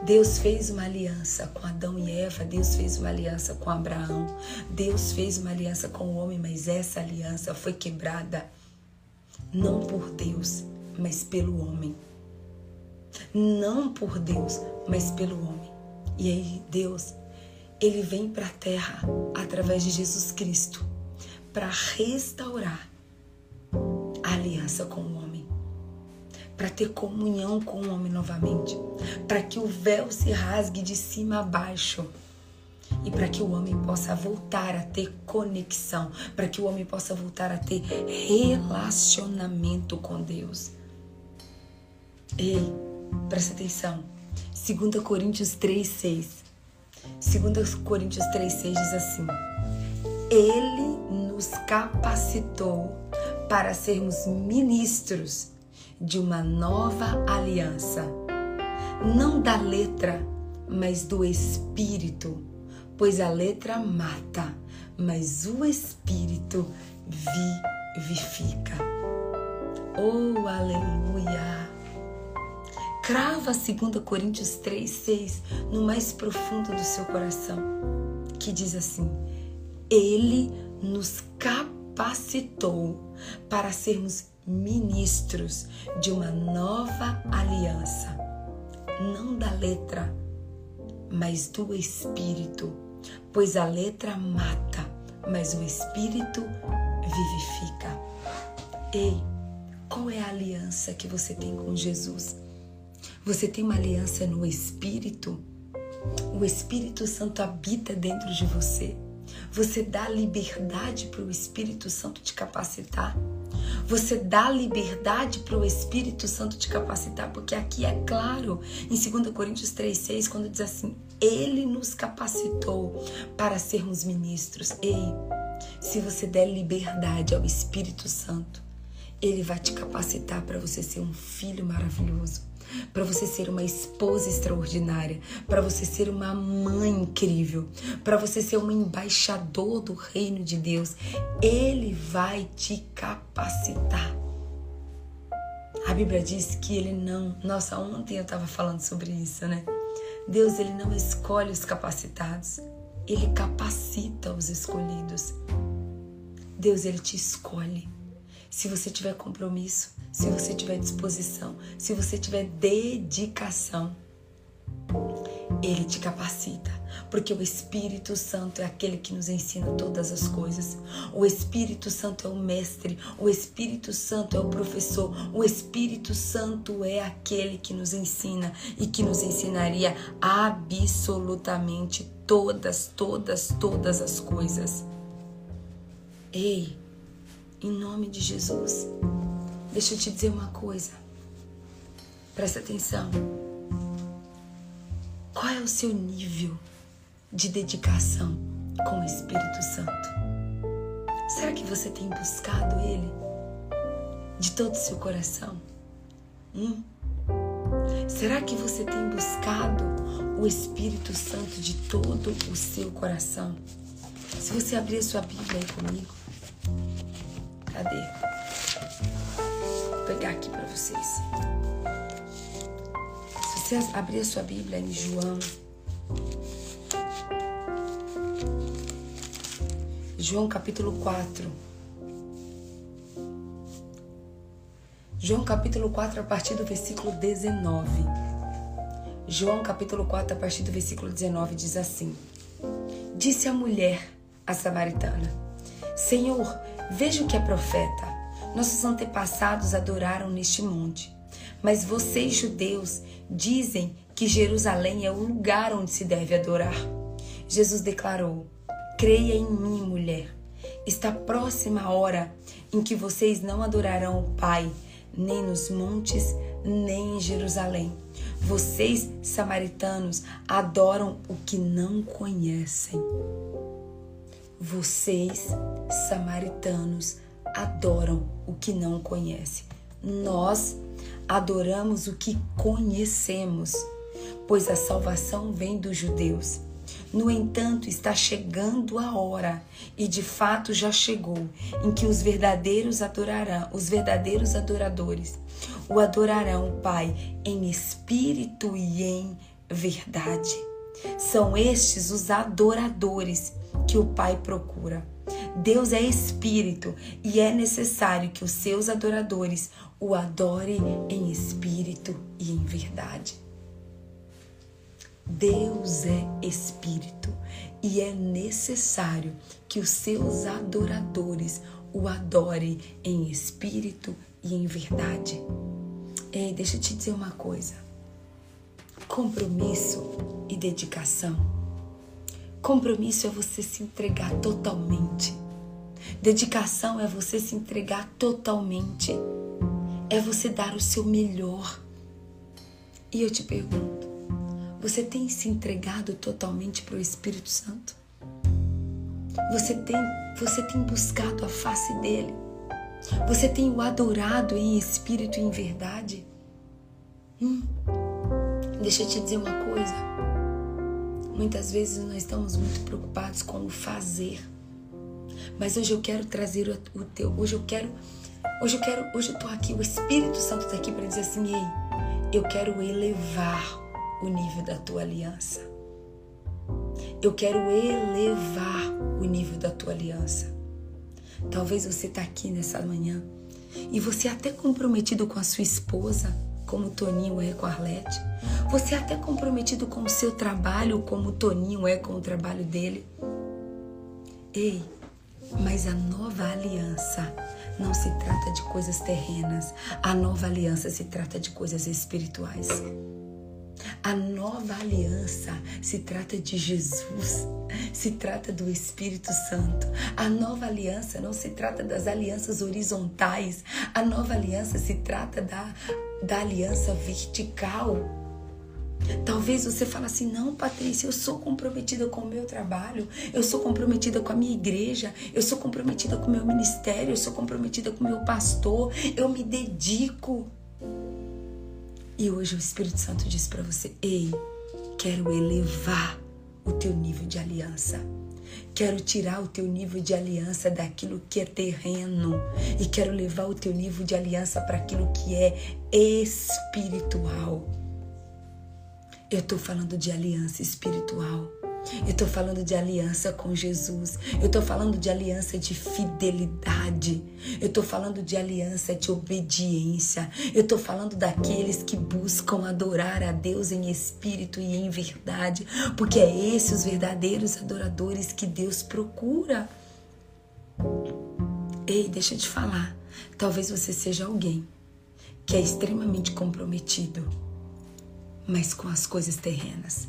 Deus fez uma aliança com Adão e Eva, Deus fez uma aliança com Abraão, Deus fez uma aliança com o homem, mas essa aliança foi quebrada não por Deus, mas pelo homem. Não por Deus, mas pelo homem. E aí Deus, ele vem para a terra através de Jesus Cristo para restaurar a aliança com o homem, para ter comunhão com o homem novamente, para que o véu se rasgue de cima a baixo e para que o homem possa voltar a ter conexão, para que o homem possa voltar a ter relacionamento com Deus. Ei, presta atenção. 2 Coríntios 3, 6. 2 Coríntios 3, 6 diz assim: Ele nos capacitou para sermos ministros de uma nova aliança, não da letra, mas do Espírito pois a letra mata, mas o espírito vivifica. Oh, aleluia! Crava 2 Coríntios 3, 6 no mais profundo do seu coração, que diz assim: Ele nos capacitou para sermos ministros de uma nova aliança, não da letra, mas do Espírito pois a letra mata, mas o espírito vivifica. Ei, qual é a aliança que você tem com Jesus? Você tem uma aliança no espírito? O Espírito Santo habita dentro de você. Você dá liberdade para o Espírito Santo te capacitar. Você dá liberdade para o Espírito Santo te capacitar, porque aqui é claro, em 2 Coríntios 3,6, quando diz assim: Ele nos capacitou para sermos ministros. Ei, se você der liberdade ao Espírito Santo, ele vai te capacitar para você ser um filho maravilhoso para você ser uma esposa extraordinária, para você ser uma mãe incrível, para você ser um embaixador do reino de Deus. Ele vai te capacitar. A Bíblia diz que ele não. Nossa, ontem eu estava falando sobre isso, né? Deus ele não escolhe os capacitados, ele capacita os escolhidos. Deus ele te escolhe. Se você tiver compromisso, se você tiver disposição, se você tiver dedicação, ele te capacita, porque o Espírito Santo é aquele que nos ensina todas as coisas. O Espírito Santo é o mestre, o Espírito Santo é o professor, o Espírito Santo é aquele que nos ensina e que nos ensinaria absolutamente todas, todas, todas as coisas. Ei, em nome de Jesus. Deixa eu te dizer uma coisa. Presta atenção. Qual é o seu nível de dedicação com o Espírito Santo? Será que você tem buscado Ele de todo o seu coração? Hum? Será que você tem buscado o Espírito Santo de todo o seu coração? Se você abrir a sua Bíblia aí comigo, cadê? Pegar aqui para vocês. Se você abrir a sua Bíblia em João, João capítulo 4. João capítulo 4 a partir do versículo 19. João capítulo 4 a partir do versículo 19 diz assim: Disse a mulher, a samaritana: Senhor, vejo que é profeta. Nossos antepassados adoraram neste monte. Mas vocês, judeus, dizem que Jerusalém é o lugar onde se deve adorar. Jesus declarou: Creia em mim, mulher. Está próxima a hora em que vocês não adorarão o Pai, nem nos montes, nem em Jerusalém. Vocês, samaritanos, adoram o que não conhecem. Vocês, samaritanos, adoram o que não conhecem. Nós adoramos o que conhecemos, pois a salvação vem dos judeus. No entanto, está chegando a hora, e de fato já chegou, em que os verdadeiros adorarão, os verdadeiros adoradores, o adorarão, Pai, em espírito e em verdade. São estes os adoradores que o Pai procura. Deus é espírito e é necessário que os seus adoradores o adorem em espírito e em verdade. Deus é espírito e é necessário que os seus adoradores o adorem em espírito e em verdade. Ei, deixa eu te dizer uma coisa. Compromisso e dedicação. Compromisso é você se entregar totalmente. Dedicação é você se entregar totalmente. É você dar o seu melhor. E eu te pergunto, você tem se entregado totalmente para o Espírito Santo? Você tem, você tem buscado a face dele? Você tem o adorado em espírito e em verdade? Hum, deixa eu te dizer uma coisa. Muitas vezes nós estamos muito preocupados com o fazer. Mas hoje eu quero trazer o, teu. Hoje eu quero. Hoje eu quero. Hoje eu tô aqui. O Espírito Santo está aqui para dizer assim: ei, eu quero elevar o nível da tua aliança. Eu quero elevar o nível da tua aliança. Talvez você está aqui nessa manhã e você é até comprometido com a sua esposa, como o Toninho é com a Arlete. Você é até comprometido com o seu trabalho, como o Toninho é com o trabalho dele. Ei, mas a nova aliança não se trata de coisas terrenas. A nova aliança se trata de coisas espirituais. A nova aliança se trata de Jesus, se trata do Espírito Santo. A nova aliança não se trata das alianças horizontais, a nova aliança se trata da, da aliança vertical. Talvez você fale assim: não, Patrícia, eu sou comprometida com o meu trabalho, eu sou comprometida com a minha igreja, eu sou comprometida com o meu ministério, eu sou comprometida com o meu pastor, eu me dedico. E hoje o Espírito Santo diz para você: Ei, quero elevar o teu nível de aliança. Quero tirar o teu nível de aliança daquilo que é terreno e quero levar o teu nível de aliança para aquilo que é espiritual. Eu estou falando de aliança espiritual. Eu estou falando de aliança com Jesus. Eu estou falando de aliança de fidelidade. Eu estou falando de aliança de obediência. Eu estou falando daqueles que buscam adorar a Deus em espírito e em verdade, porque é esses os verdadeiros adoradores que Deus procura. Ei, deixa eu te falar. Talvez você seja alguém que é extremamente comprometido, mas com as coisas terrenas.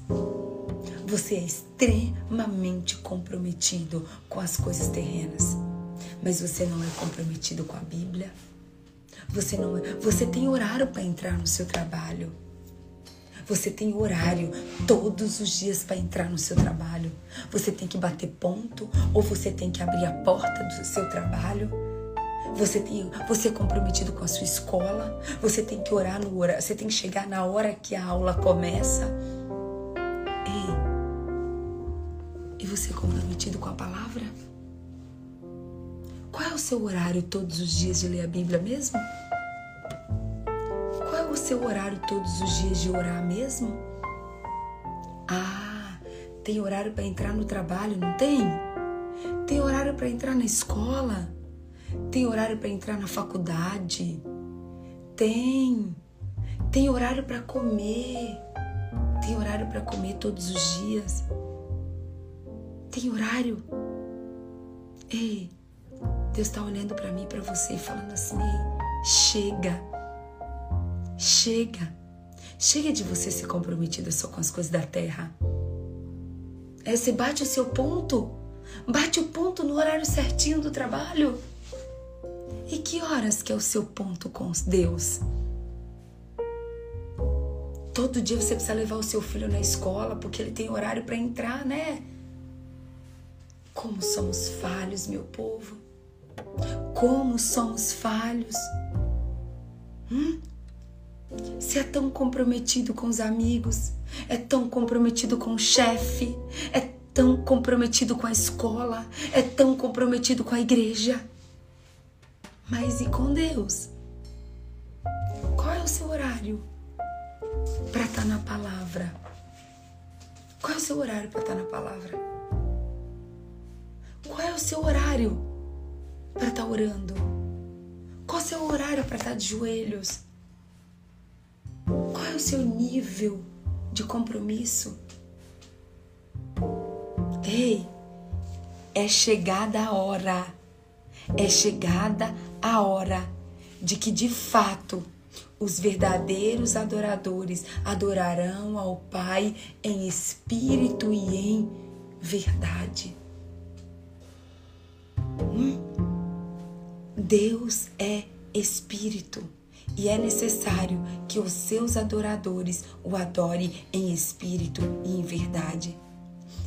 Você é extremamente comprometido com as coisas terrenas, mas você não é comprometido com a Bíblia. Você não é, você tem horário para entrar no seu trabalho. Você tem horário todos os dias para entrar no seu trabalho. Você tem que bater ponto ou você tem que abrir a porta do seu trabalho. Você tem, você é comprometido com a sua escola. Você tem que orar no horário. Você tem que chegar na hora que a aula começa. você comprometido com a palavra? Qual é o seu horário todos os dias de ler a Bíblia mesmo? Qual é o seu horário todos os dias de orar mesmo? Ah, tem horário para entrar no trabalho, não tem? Tem horário para entrar na escola? Tem horário para entrar na faculdade? Tem. Tem horário para comer? Tem horário para comer todos os dias? Tem horário? Ei, Deus está olhando para mim, para você, falando assim: Ei, chega, chega, chega de você ser comprometido só com as coisas da terra. É, você bate o seu ponto, bate o ponto no horário certinho do trabalho. E que horas que é o seu ponto com Deus? Todo dia você precisa levar o seu filho na escola porque ele tem horário para entrar, né? Como somos falhos, meu povo. Como somos falhos. Hum? Você é tão comprometido com os amigos, é tão comprometido com o chefe, é tão comprometido com a escola, é tão comprometido com a igreja. Mas e com Deus? Qual é o seu horário para estar tá na palavra? Qual é o seu horário para estar tá na palavra? Qual é o seu horário para estar tá orando? Qual é o seu horário para estar de joelhos? Qual é o seu nível de compromisso? Ei, é chegada a hora, é chegada a hora de que de fato os verdadeiros adoradores adorarão ao Pai em espírito e em verdade. Hum? Deus é espírito e é necessário que os seus adoradores o adorem em espírito e em verdade.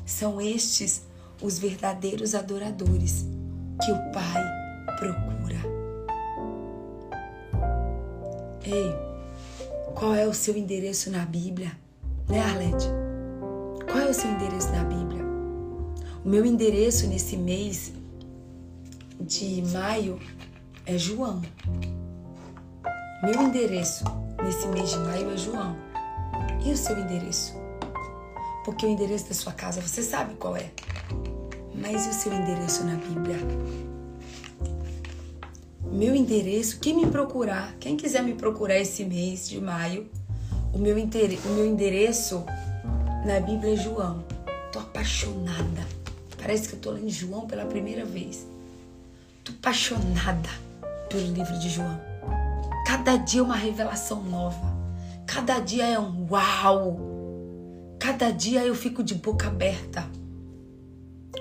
São estes os verdadeiros adoradores que o Pai procura. Ei, qual é o seu endereço na Bíblia? Né, Arlete? Qual é o seu endereço na Bíblia? O meu endereço nesse mês de maio é João. Meu endereço nesse mês de maio é João. E o seu endereço? Porque o endereço da sua casa você sabe qual é. Mas e o seu endereço na Bíblia? Meu endereço, quem me procurar, quem quiser me procurar esse mês de maio, o meu, o meu endereço na Bíblia é João. Tô apaixonada. Parece que eu tô lendo João pela primeira vez. Tô apaixonada pelo livro de João. Cada dia é uma revelação nova. Cada dia é um uau. Cada dia eu fico de boca aberta.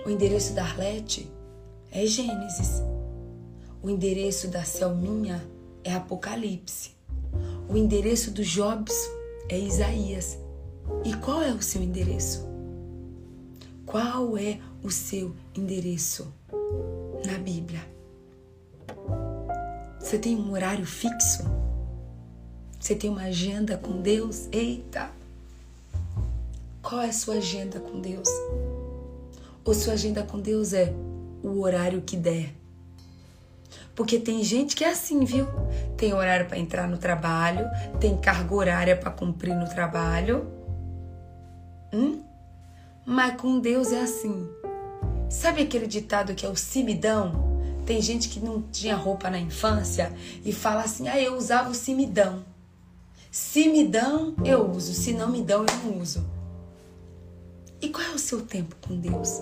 O endereço da Arlete é Gênesis. O endereço da Selminha é Apocalipse. O endereço do Jobs é Isaías. E qual é o seu endereço? Qual é o seu endereço na Bíblia? Você tem um horário fixo? Você tem uma agenda com Deus? Eita! Qual é a sua agenda com Deus? Ou sua agenda com Deus é o horário que der? Porque tem gente que é assim, viu? Tem horário para entrar no trabalho, tem carga horária para cumprir no trabalho. Hum? Mas com Deus é assim. Sabe aquele ditado que é o cimidão? Tem gente que não tinha roupa na infância e fala assim: ah, eu usava o cimidão. Se me dão, eu uso. Se não me dão, eu não uso. E qual é o seu tempo com Deus?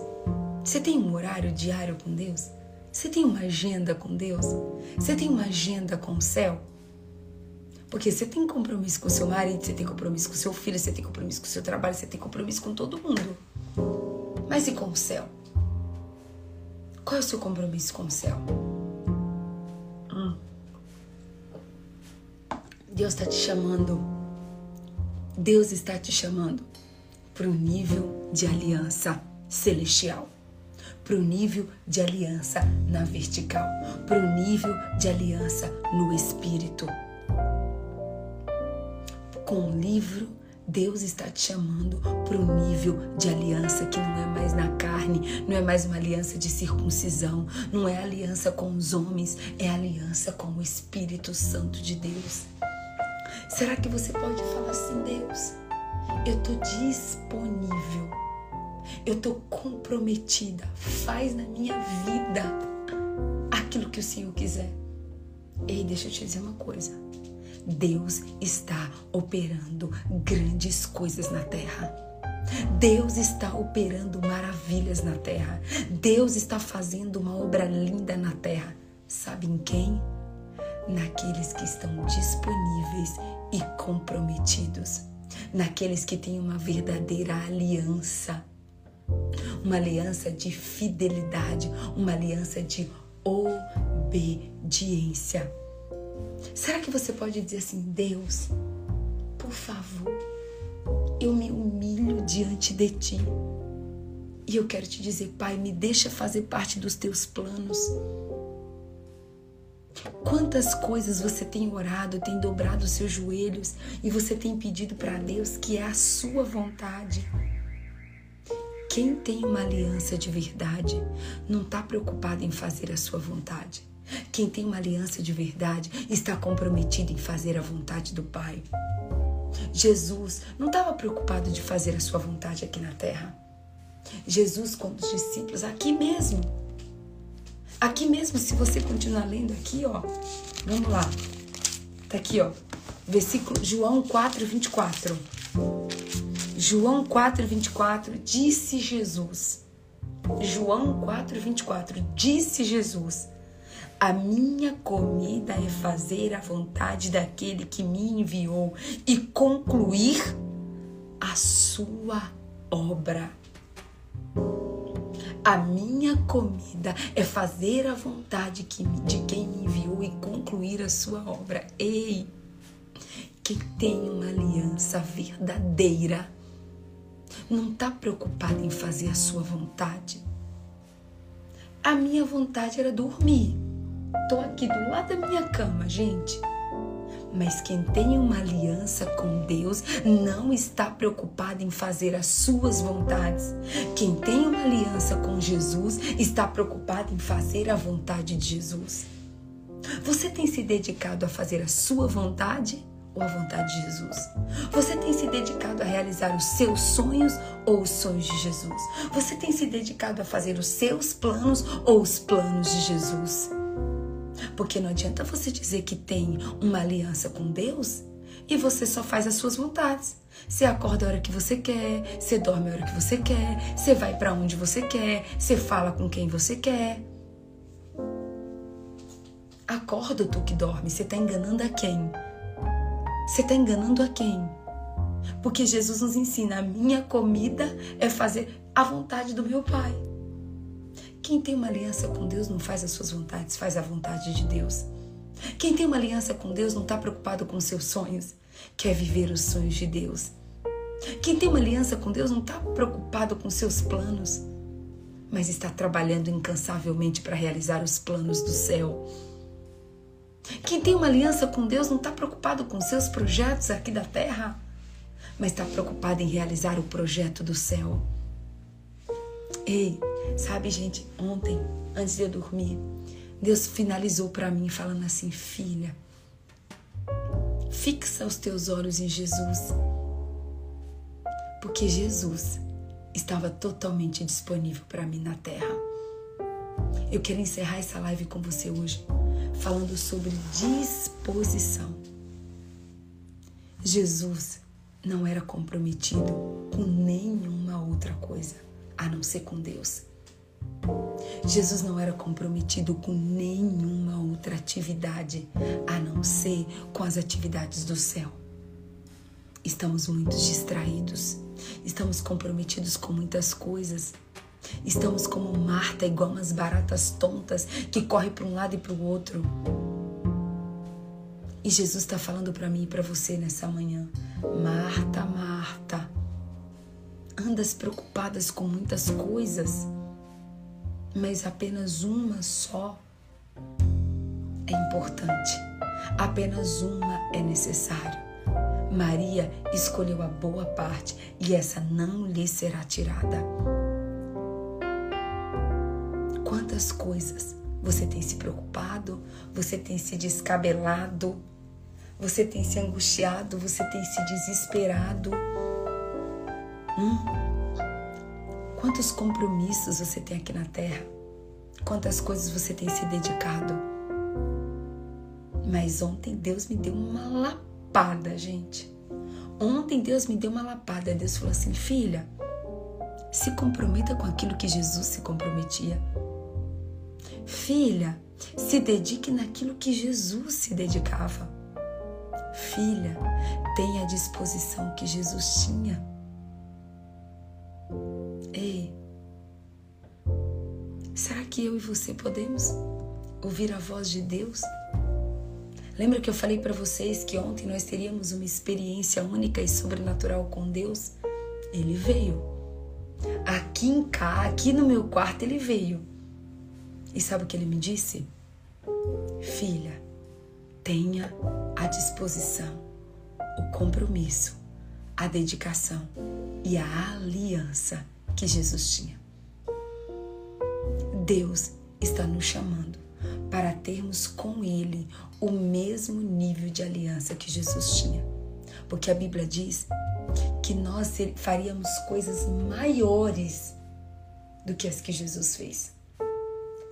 Você tem um horário diário com Deus? Você tem uma agenda com Deus? Você tem uma agenda com o céu? Porque você tem compromisso com seu marido, você tem compromisso com seu filho, você tem compromisso com seu trabalho, você tem compromisso com todo mundo. Mas e com o céu? Qual é o seu compromisso com o céu? Hum. Deus está te chamando. Deus está te chamando para um nível de aliança celestial para o nível de aliança na vertical, para o nível de aliança no espírito. Com o livro, Deus está te chamando para o nível de aliança que não é mais na carne, não é mais uma aliança de circuncisão, não é aliança com os homens, é aliança com o Espírito Santo de Deus. Será que você pode falar assim, Deus? Eu estou disponível eu estou comprometida. Faz na minha vida aquilo que o Senhor quiser. Ei, deixa eu te dizer uma coisa. Deus está operando grandes coisas na terra. Deus está operando maravilhas na terra. Deus está fazendo uma obra linda na terra. Sabe em quem? Naqueles que estão disponíveis e comprometidos. Naqueles que têm uma verdadeira aliança uma aliança de fidelidade, uma aliança de obediência. Será que você pode dizer assim, Deus, por favor, eu me humilho diante de ti. E eu quero te dizer, Pai, me deixa fazer parte dos teus planos. Quantas coisas você tem orado, tem dobrado os seus joelhos e você tem pedido para Deus que é a sua vontade. Quem tem uma aliança de verdade não está preocupado em fazer a sua vontade. Quem tem uma aliança de verdade está comprometido em fazer a vontade do Pai. Jesus não estava preocupado de fazer a sua vontade aqui na terra. Jesus com os discípulos, aqui mesmo. Aqui mesmo, se você continuar lendo aqui, ó. Vamos lá. Tá aqui, ó. Versículo João 4, 24. João 4, 24, disse Jesus. João 4, 24, disse Jesus. A minha comida é fazer a vontade daquele que me enviou e concluir a sua obra. A minha comida é fazer a vontade de quem me enviou e concluir a sua obra. Ei, quem tem uma aliança verdadeira não está preocupado em fazer a sua vontade. A minha vontade era dormir. Tô aqui do lado da minha cama, gente. Mas quem tem uma aliança com Deus não está preocupado em fazer as suas vontades. Quem tem uma aliança com Jesus está preocupado em fazer a vontade de Jesus. Você tem se dedicado a fazer a sua vontade ou a vontade de Jesus? Você tem se dedicado a realizar os seus sonhos ou os sonhos de Jesus? Você tem se dedicado a fazer os seus planos ou os planos de Jesus? Porque não adianta você dizer que tem uma aliança com Deus e você só faz as suas vontades. Você acorda a hora que você quer, você dorme a hora que você quer, você vai para onde você quer, você fala com quem você quer. Acorda tu que dorme, você está enganando a quem? Você está enganando a quem? Porque Jesus nos ensina: a minha comida é fazer a vontade do meu Pai. Quem tem uma aliança com Deus não faz as suas vontades, faz a vontade de Deus. Quem tem uma aliança com Deus não está preocupado com seus sonhos, quer viver os sonhos de Deus. Quem tem uma aliança com Deus não está preocupado com seus planos, mas está trabalhando incansavelmente para realizar os planos do céu. Quem tem uma aliança com Deus não está preocupado com seus projetos aqui da terra, mas está preocupado em realizar o projeto do céu. Ei, Sabe, gente, ontem, antes de eu dormir, Deus finalizou para mim falando assim: Filha, fixa os teus olhos em Jesus. Porque Jesus estava totalmente disponível para mim na terra. Eu quero encerrar essa live com você hoje falando sobre disposição. Jesus não era comprometido com nenhuma outra coisa a não ser com Deus. Jesus não era comprometido com nenhuma outra atividade a não ser com as atividades do céu. Estamos muito distraídos, estamos comprometidos com muitas coisas. Estamos como Marta, igual umas baratas tontas que corre para um lado e para o outro. E Jesus está falando para mim e para você nessa manhã: Marta, Marta, andas preocupadas com muitas coisas mas apenas uma só é importante. Apenas uma é necessário. Maria escolheu a boa parte e essa não lhe será tirada. Quantas coisas você tem se preocupado, você tem se descabelado, você tem se angustiado, você tem se desesperado. Hum? Quantos compromissos você tem aqui na terra? Quantas coisas você tem se dedicado? Mas ontem Deus me deu uma lapada, gente. Ontem Deus me deu uma lapada. Deus falou assim: filha, se comprometa com aquilo que Jesus se comprometia. Filha, se dedique naquilo que Jesus se dedicava. Filha, tenha a disposição que Jesus tinha. Ei, será que eu e você podemos ouvir a voz de Deus? Lembra que eu falei para vocês que ontem nós teríamos uma experiência única e sobrenatural com Deus? Ele veio. Aqui em cá, aqui no meu quarto, ele veio. E sabe o que ele me disse? filha, tenha a disposição, o compromisso, a dedicação e a aliança que Jesus tinha. Deus está nos chamando para termos com Ele o mesmo nível de aliança que Jesus tinha. Porque a Bíblia diz que nós faríamos coisas maiores do que as que Jesus fez.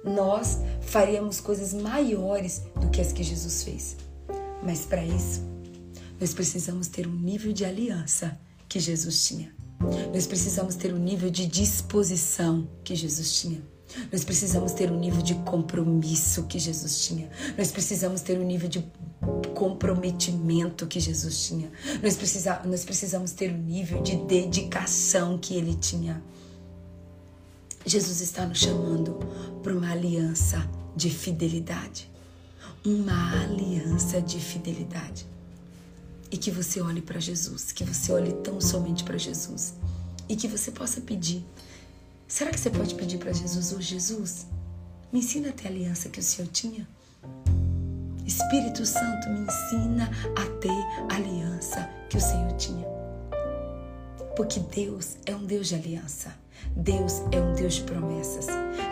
Nós faríamos coisas maiores do que as que Jesus fez. Mas para isso, nós precisamos ter um nível de aliança que Jesus tinha. Nós precisamos ter um nível de disposição que Jesus tinha. Nós precisamos ter um nível de compromisso que Jesus tinha. Nós precisamos ter um nível de comprometimento que Jesus tinha. Nós, precisa, nós precisamos ter o nível de dedicação que ele tinha. Jesus está nos chamando para uma aliança de fidelidade. Uma aliança de fidelidade. E que você olhe para Jesus, que você olhe tão somente para Jesus. E que você possa pedir. Será que você pode pedir para Jesus, oh Jesus, me ensina a ter a aliança que o Senhor tinha? Espírito Santo, me ensina a ter a aliança que o Senhor tinha. Porque Deus é um Deus de aliança. Deus é um Deus de promessas.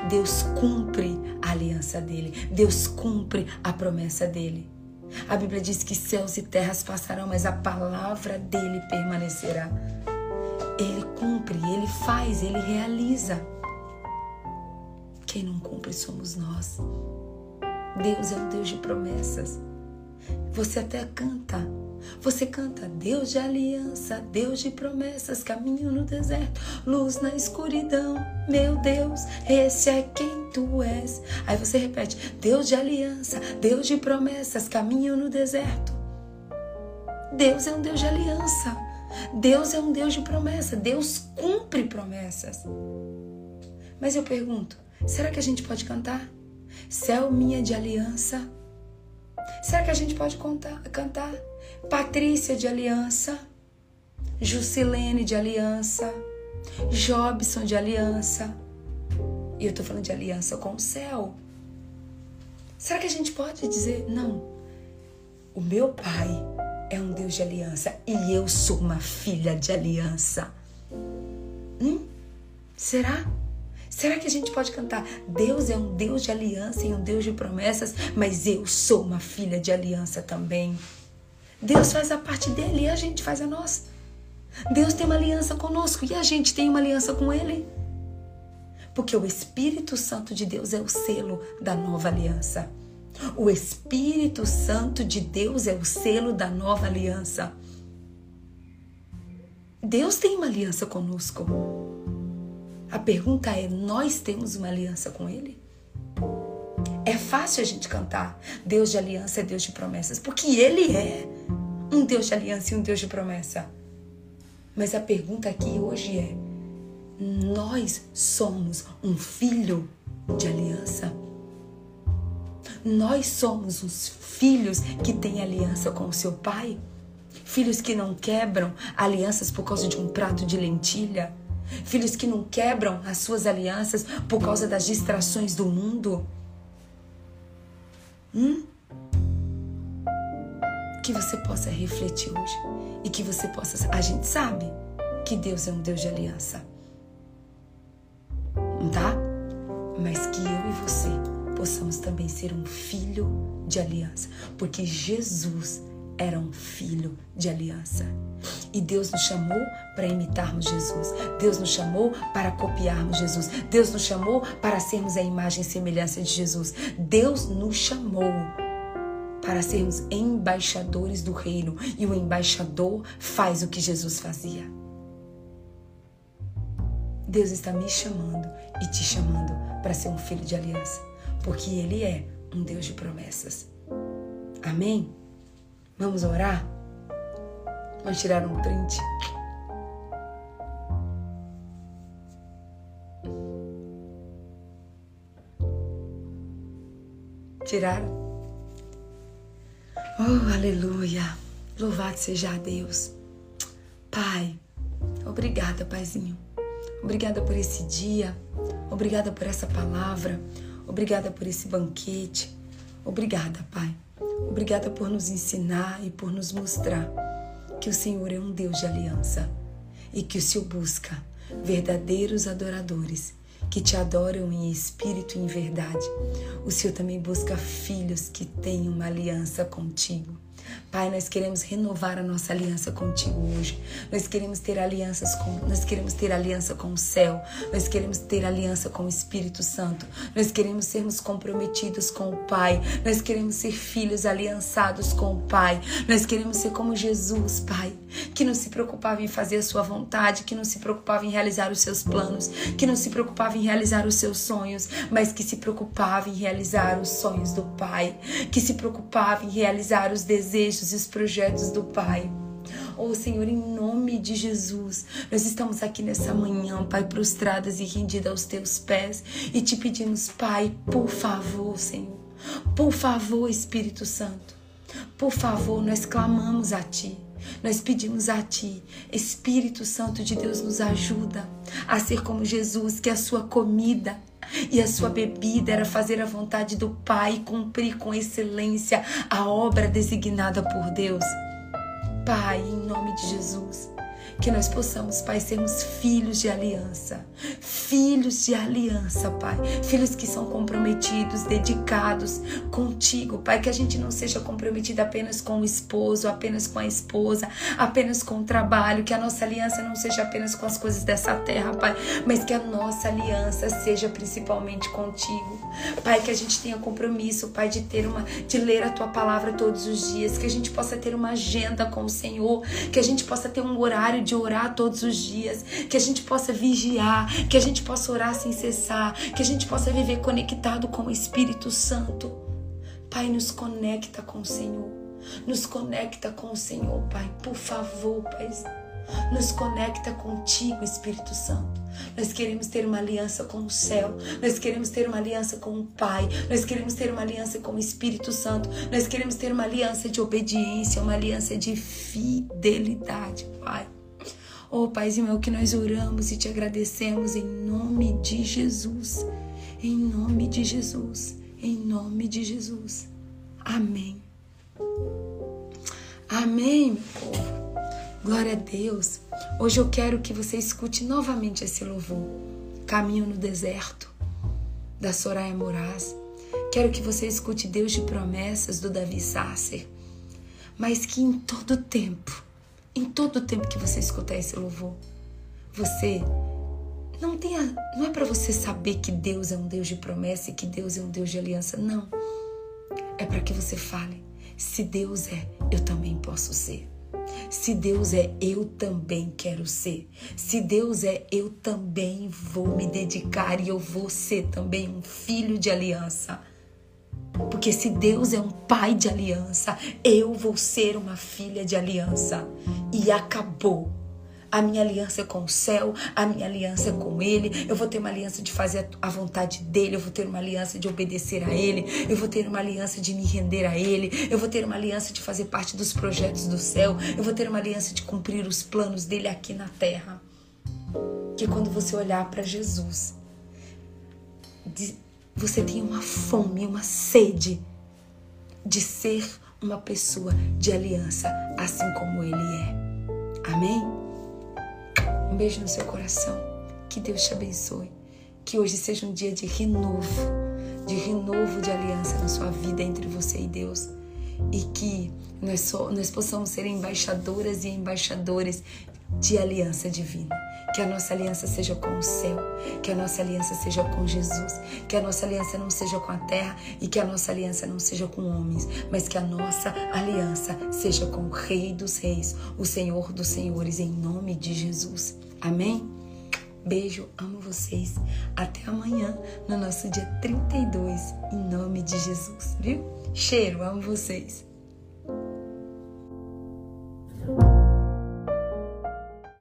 Deus cumpre a aliança dele. Deus cumpre a promessa dele. A Bíblia diz que céus e terras passarão, mas a palavra dele permanecerá. Ele cumpre, ele faz, ele realiza. Quem não cumpre somos nós. Deus é um Deus de promessas. Você até canta você canta Deus de aliança, Deus de promessas, caminho no deserto, luz na escuridão. Meu Deus, esse é quem tu és. Aí você repete: Deus de aliança, Deus de promessas, caminho no deserto. Deus é um Deus de aliança. Deus é um Deus de promessa. Deus cumpre promessas. Mas eu pergunto: será que a gente pode cantar? Céu minha de aliança. Será que a gente pode contar, cantar? Patrícia de Aliança, Jusilene de Aliança, Jobson de Aliança. E eu tô falando de aliança com o céu. Será que a gente pode dizer, não, o meu pai é um Deus de aliança e eu sou uma filha de aliança? Hum? Será? Será que a gente pode cantar? Deus é um Deus de aliança e um Deus de promessas, mas eu sou uma filha de aliança também. Deus faz a parte dele e a gente faz a nossa. Deus tem uma aliança conosco e a gente tem uma aliança com ele. Porque o Espírito Santo de Deus é o selo da nova aliança. O Espírito Santo de Deus é o selo da nova aliança. Deus tem uma aliança conosco. A pergunta é: nós temos uma aliança com Ele? É fácil a gente cantar Deus de aliança é Deus de promessas, porque Ele é um Deus de aliança e um Deus de promessa. Mas a pergunta aqui hoje é: nós somos um filho de aliança? Nós somos os filhos que têm aliança com o seu pai? Filhos que não quebram alianças por causa de um prato de lentilha? Filhos que não quebram as suas alianças por causa das distrações do mundo? Hum? Que você possa refletir hoje e que você possa. A gente sabe que Deus é um Deus de aliança, tá? Mas que eu e você possamos também ser um filho de aliança, porque Jesus era um filho de aliança. E Deus nos chamou para imitarmos Jesus. Deus nos chamou para copiarmos Jesus. Deus nos chamou para sermos a imagem e semelhança de Jesus. Deus nos chamou para sermos embaixadores do reino. E o embaixador faz o que Jesus fazia. Deus está me chamando e te chamando para ser um filho de aliança, porque Ele é um Deus de promessas. Amém? Vamos orar? Vamos tirar um print? Tiraram? Oh, aleluia! Louvado seja Deus. Pai, obrigada, Paizinho. Obrigada por esse dia. Obrigada por essa palavra. Obrigada por esse banquete. Obrigada, Pai. Obrigada por nos ensinar e por nos mostrar que o Senhor é um Deus de aliança e que o Senhor busca verdadeiros adoradores que te adoram em espírito e em verdade. O Senhor também busca filhos que têm uma aliança contigo. Pai, nós queremos renovar a nossa aliança contigo hoje. Nós queremos ter alianças com, nós queremos ter aliança com o céu. Nós queremos ter aliança com o Espírito Santo. Nós queremos sermos comprometidos com o Pai. Nós queremos ser filhos aliançados com o Pai. Nós queremos ser como Jesus, Pai, que não se preocupava em fazer a sua vontade, que não se preocupava em realizar os seus planos, que não se preocupava em realizar os seus sonhos, mas que se preocupava em realizar os sonhos do Pai, que se preocupava em realizar os desejos desejos e os projetos do Pai. Oh Senhor, em nome de Jesus, nós estamos aqui nessa manhã, Pai, prostradas e rendidas aos teus pés e te pedimos, Pai, por favor, Senhor, por favor, Espírito Santo, por favor, nós clamamos a Ti. Nós pedimos a Ti, Espírito Santo de Deus, nos ajuda a ser como Jesus, que a sua comida e a sua bebida era fazer a vontade do Pai e cumprir com excelência a obra designada por Deus. Pai, em nome de Jesus, que nós possamos, Pai, sermos filhos de aliança. Filhos de aliança, Pai. Filhos que são comprometidos, dedicados contigo, Pai. Que a gente não seja comprometido apenas com o esposo, apenas com a esposa, apenas com o trabalho. Que a nossa aliança não seja apenas com as coisas dessa terra, Pai. Mas que a nossa aliança seja principalmente contigo. Pai, que a gente tenha compromisso, Pai, de ter uma, de ler a tua palavra todos os dias. Que a gente possa ter uma agenda com o Senhor. Que a gente possa ter um horário de orar todos os dias, que a gente possa vigiar, que a gente possa orar sem cessar, que a gente possa viver conectado com o Espírito Santo. Pai, nos conecta com o Senhor. Nos conecta com o Senhor, Pai. Por favor, Pai. Nos conecta contigo, Espírito Santo. Nós queremos ter uma aliança com o céu. Nós queremos ter uma aliança com o Pai. Nós queremos ter uma aliança com o Espírito Santo. Nós queremos ter uma aliança de obediência, uma aliança de fidelidade, Pai. Oh, Paizinho meu, que nós oramos e te agradecemos em nome de Jesus. Em nome de Jesus. Em nome de Jesus. Amém. Amém, meu povo. Glória a Deus. Hoje eu quero que você escute novamente esse louvor. Caminho no deserto, da Soraya Moraes. Quero que você escute Deus de promessas do Davi Sasser. Mas que em todo tempo em todo o tempo que você escutar esse louvor, você não tenha, não é para você saber que Deus é um Deus de promessa e que Deus é um Deus de aliança, não. É para que você fale: se Deus é, eu também posso ser. Se Deus é, eu também quero ser. Se Deus é, eu também vou me dedicar e eu vou ser também um filho de aliança. Porque se Deus é um pai de aliança, eu vou ser uma filha de aliança. E acabou. A minha aliança é com o céu, a minha aliança é com Ele. Eu vou ter uma aliança de fazer a vontade dEle, eu vou ter uma aliança de obedecer a Ele, eu vou ter uma aliança de me render a Ele, eu vou ter uma aliança de fazer parte dos projetos do céu, eu vou ter uma aliança de cumprir os planos dEle aqui na terra. Que quando você olhar para Jesus, você tem uma fome, uma sede de ser uma pessoa de aliança, assim como Ele é. Amém? Um beijo no seu coração. Que Deus te abençoe. Que hoje seja um dia de renovo, de renovo de aliança na sua vida entre você e Deus. E que nós, so, nós possamos ser embaixadoras e embaixadores de aliança divina. Que a nossa aliança seja com o céu, que a nossa aliança seja com Jesus, que a nossa aliança não seja com a terra e que a nossa aliança não seja com homens, mas que a nossa aliança seja com o Rei dos Reis, o Senhor dos Senhores, em nome de Jesus. Amém? Beijo, amo vocês. Até amanhã, no nosso dia 32, em nome de Jesus, viu? Cheiro, amo vocês.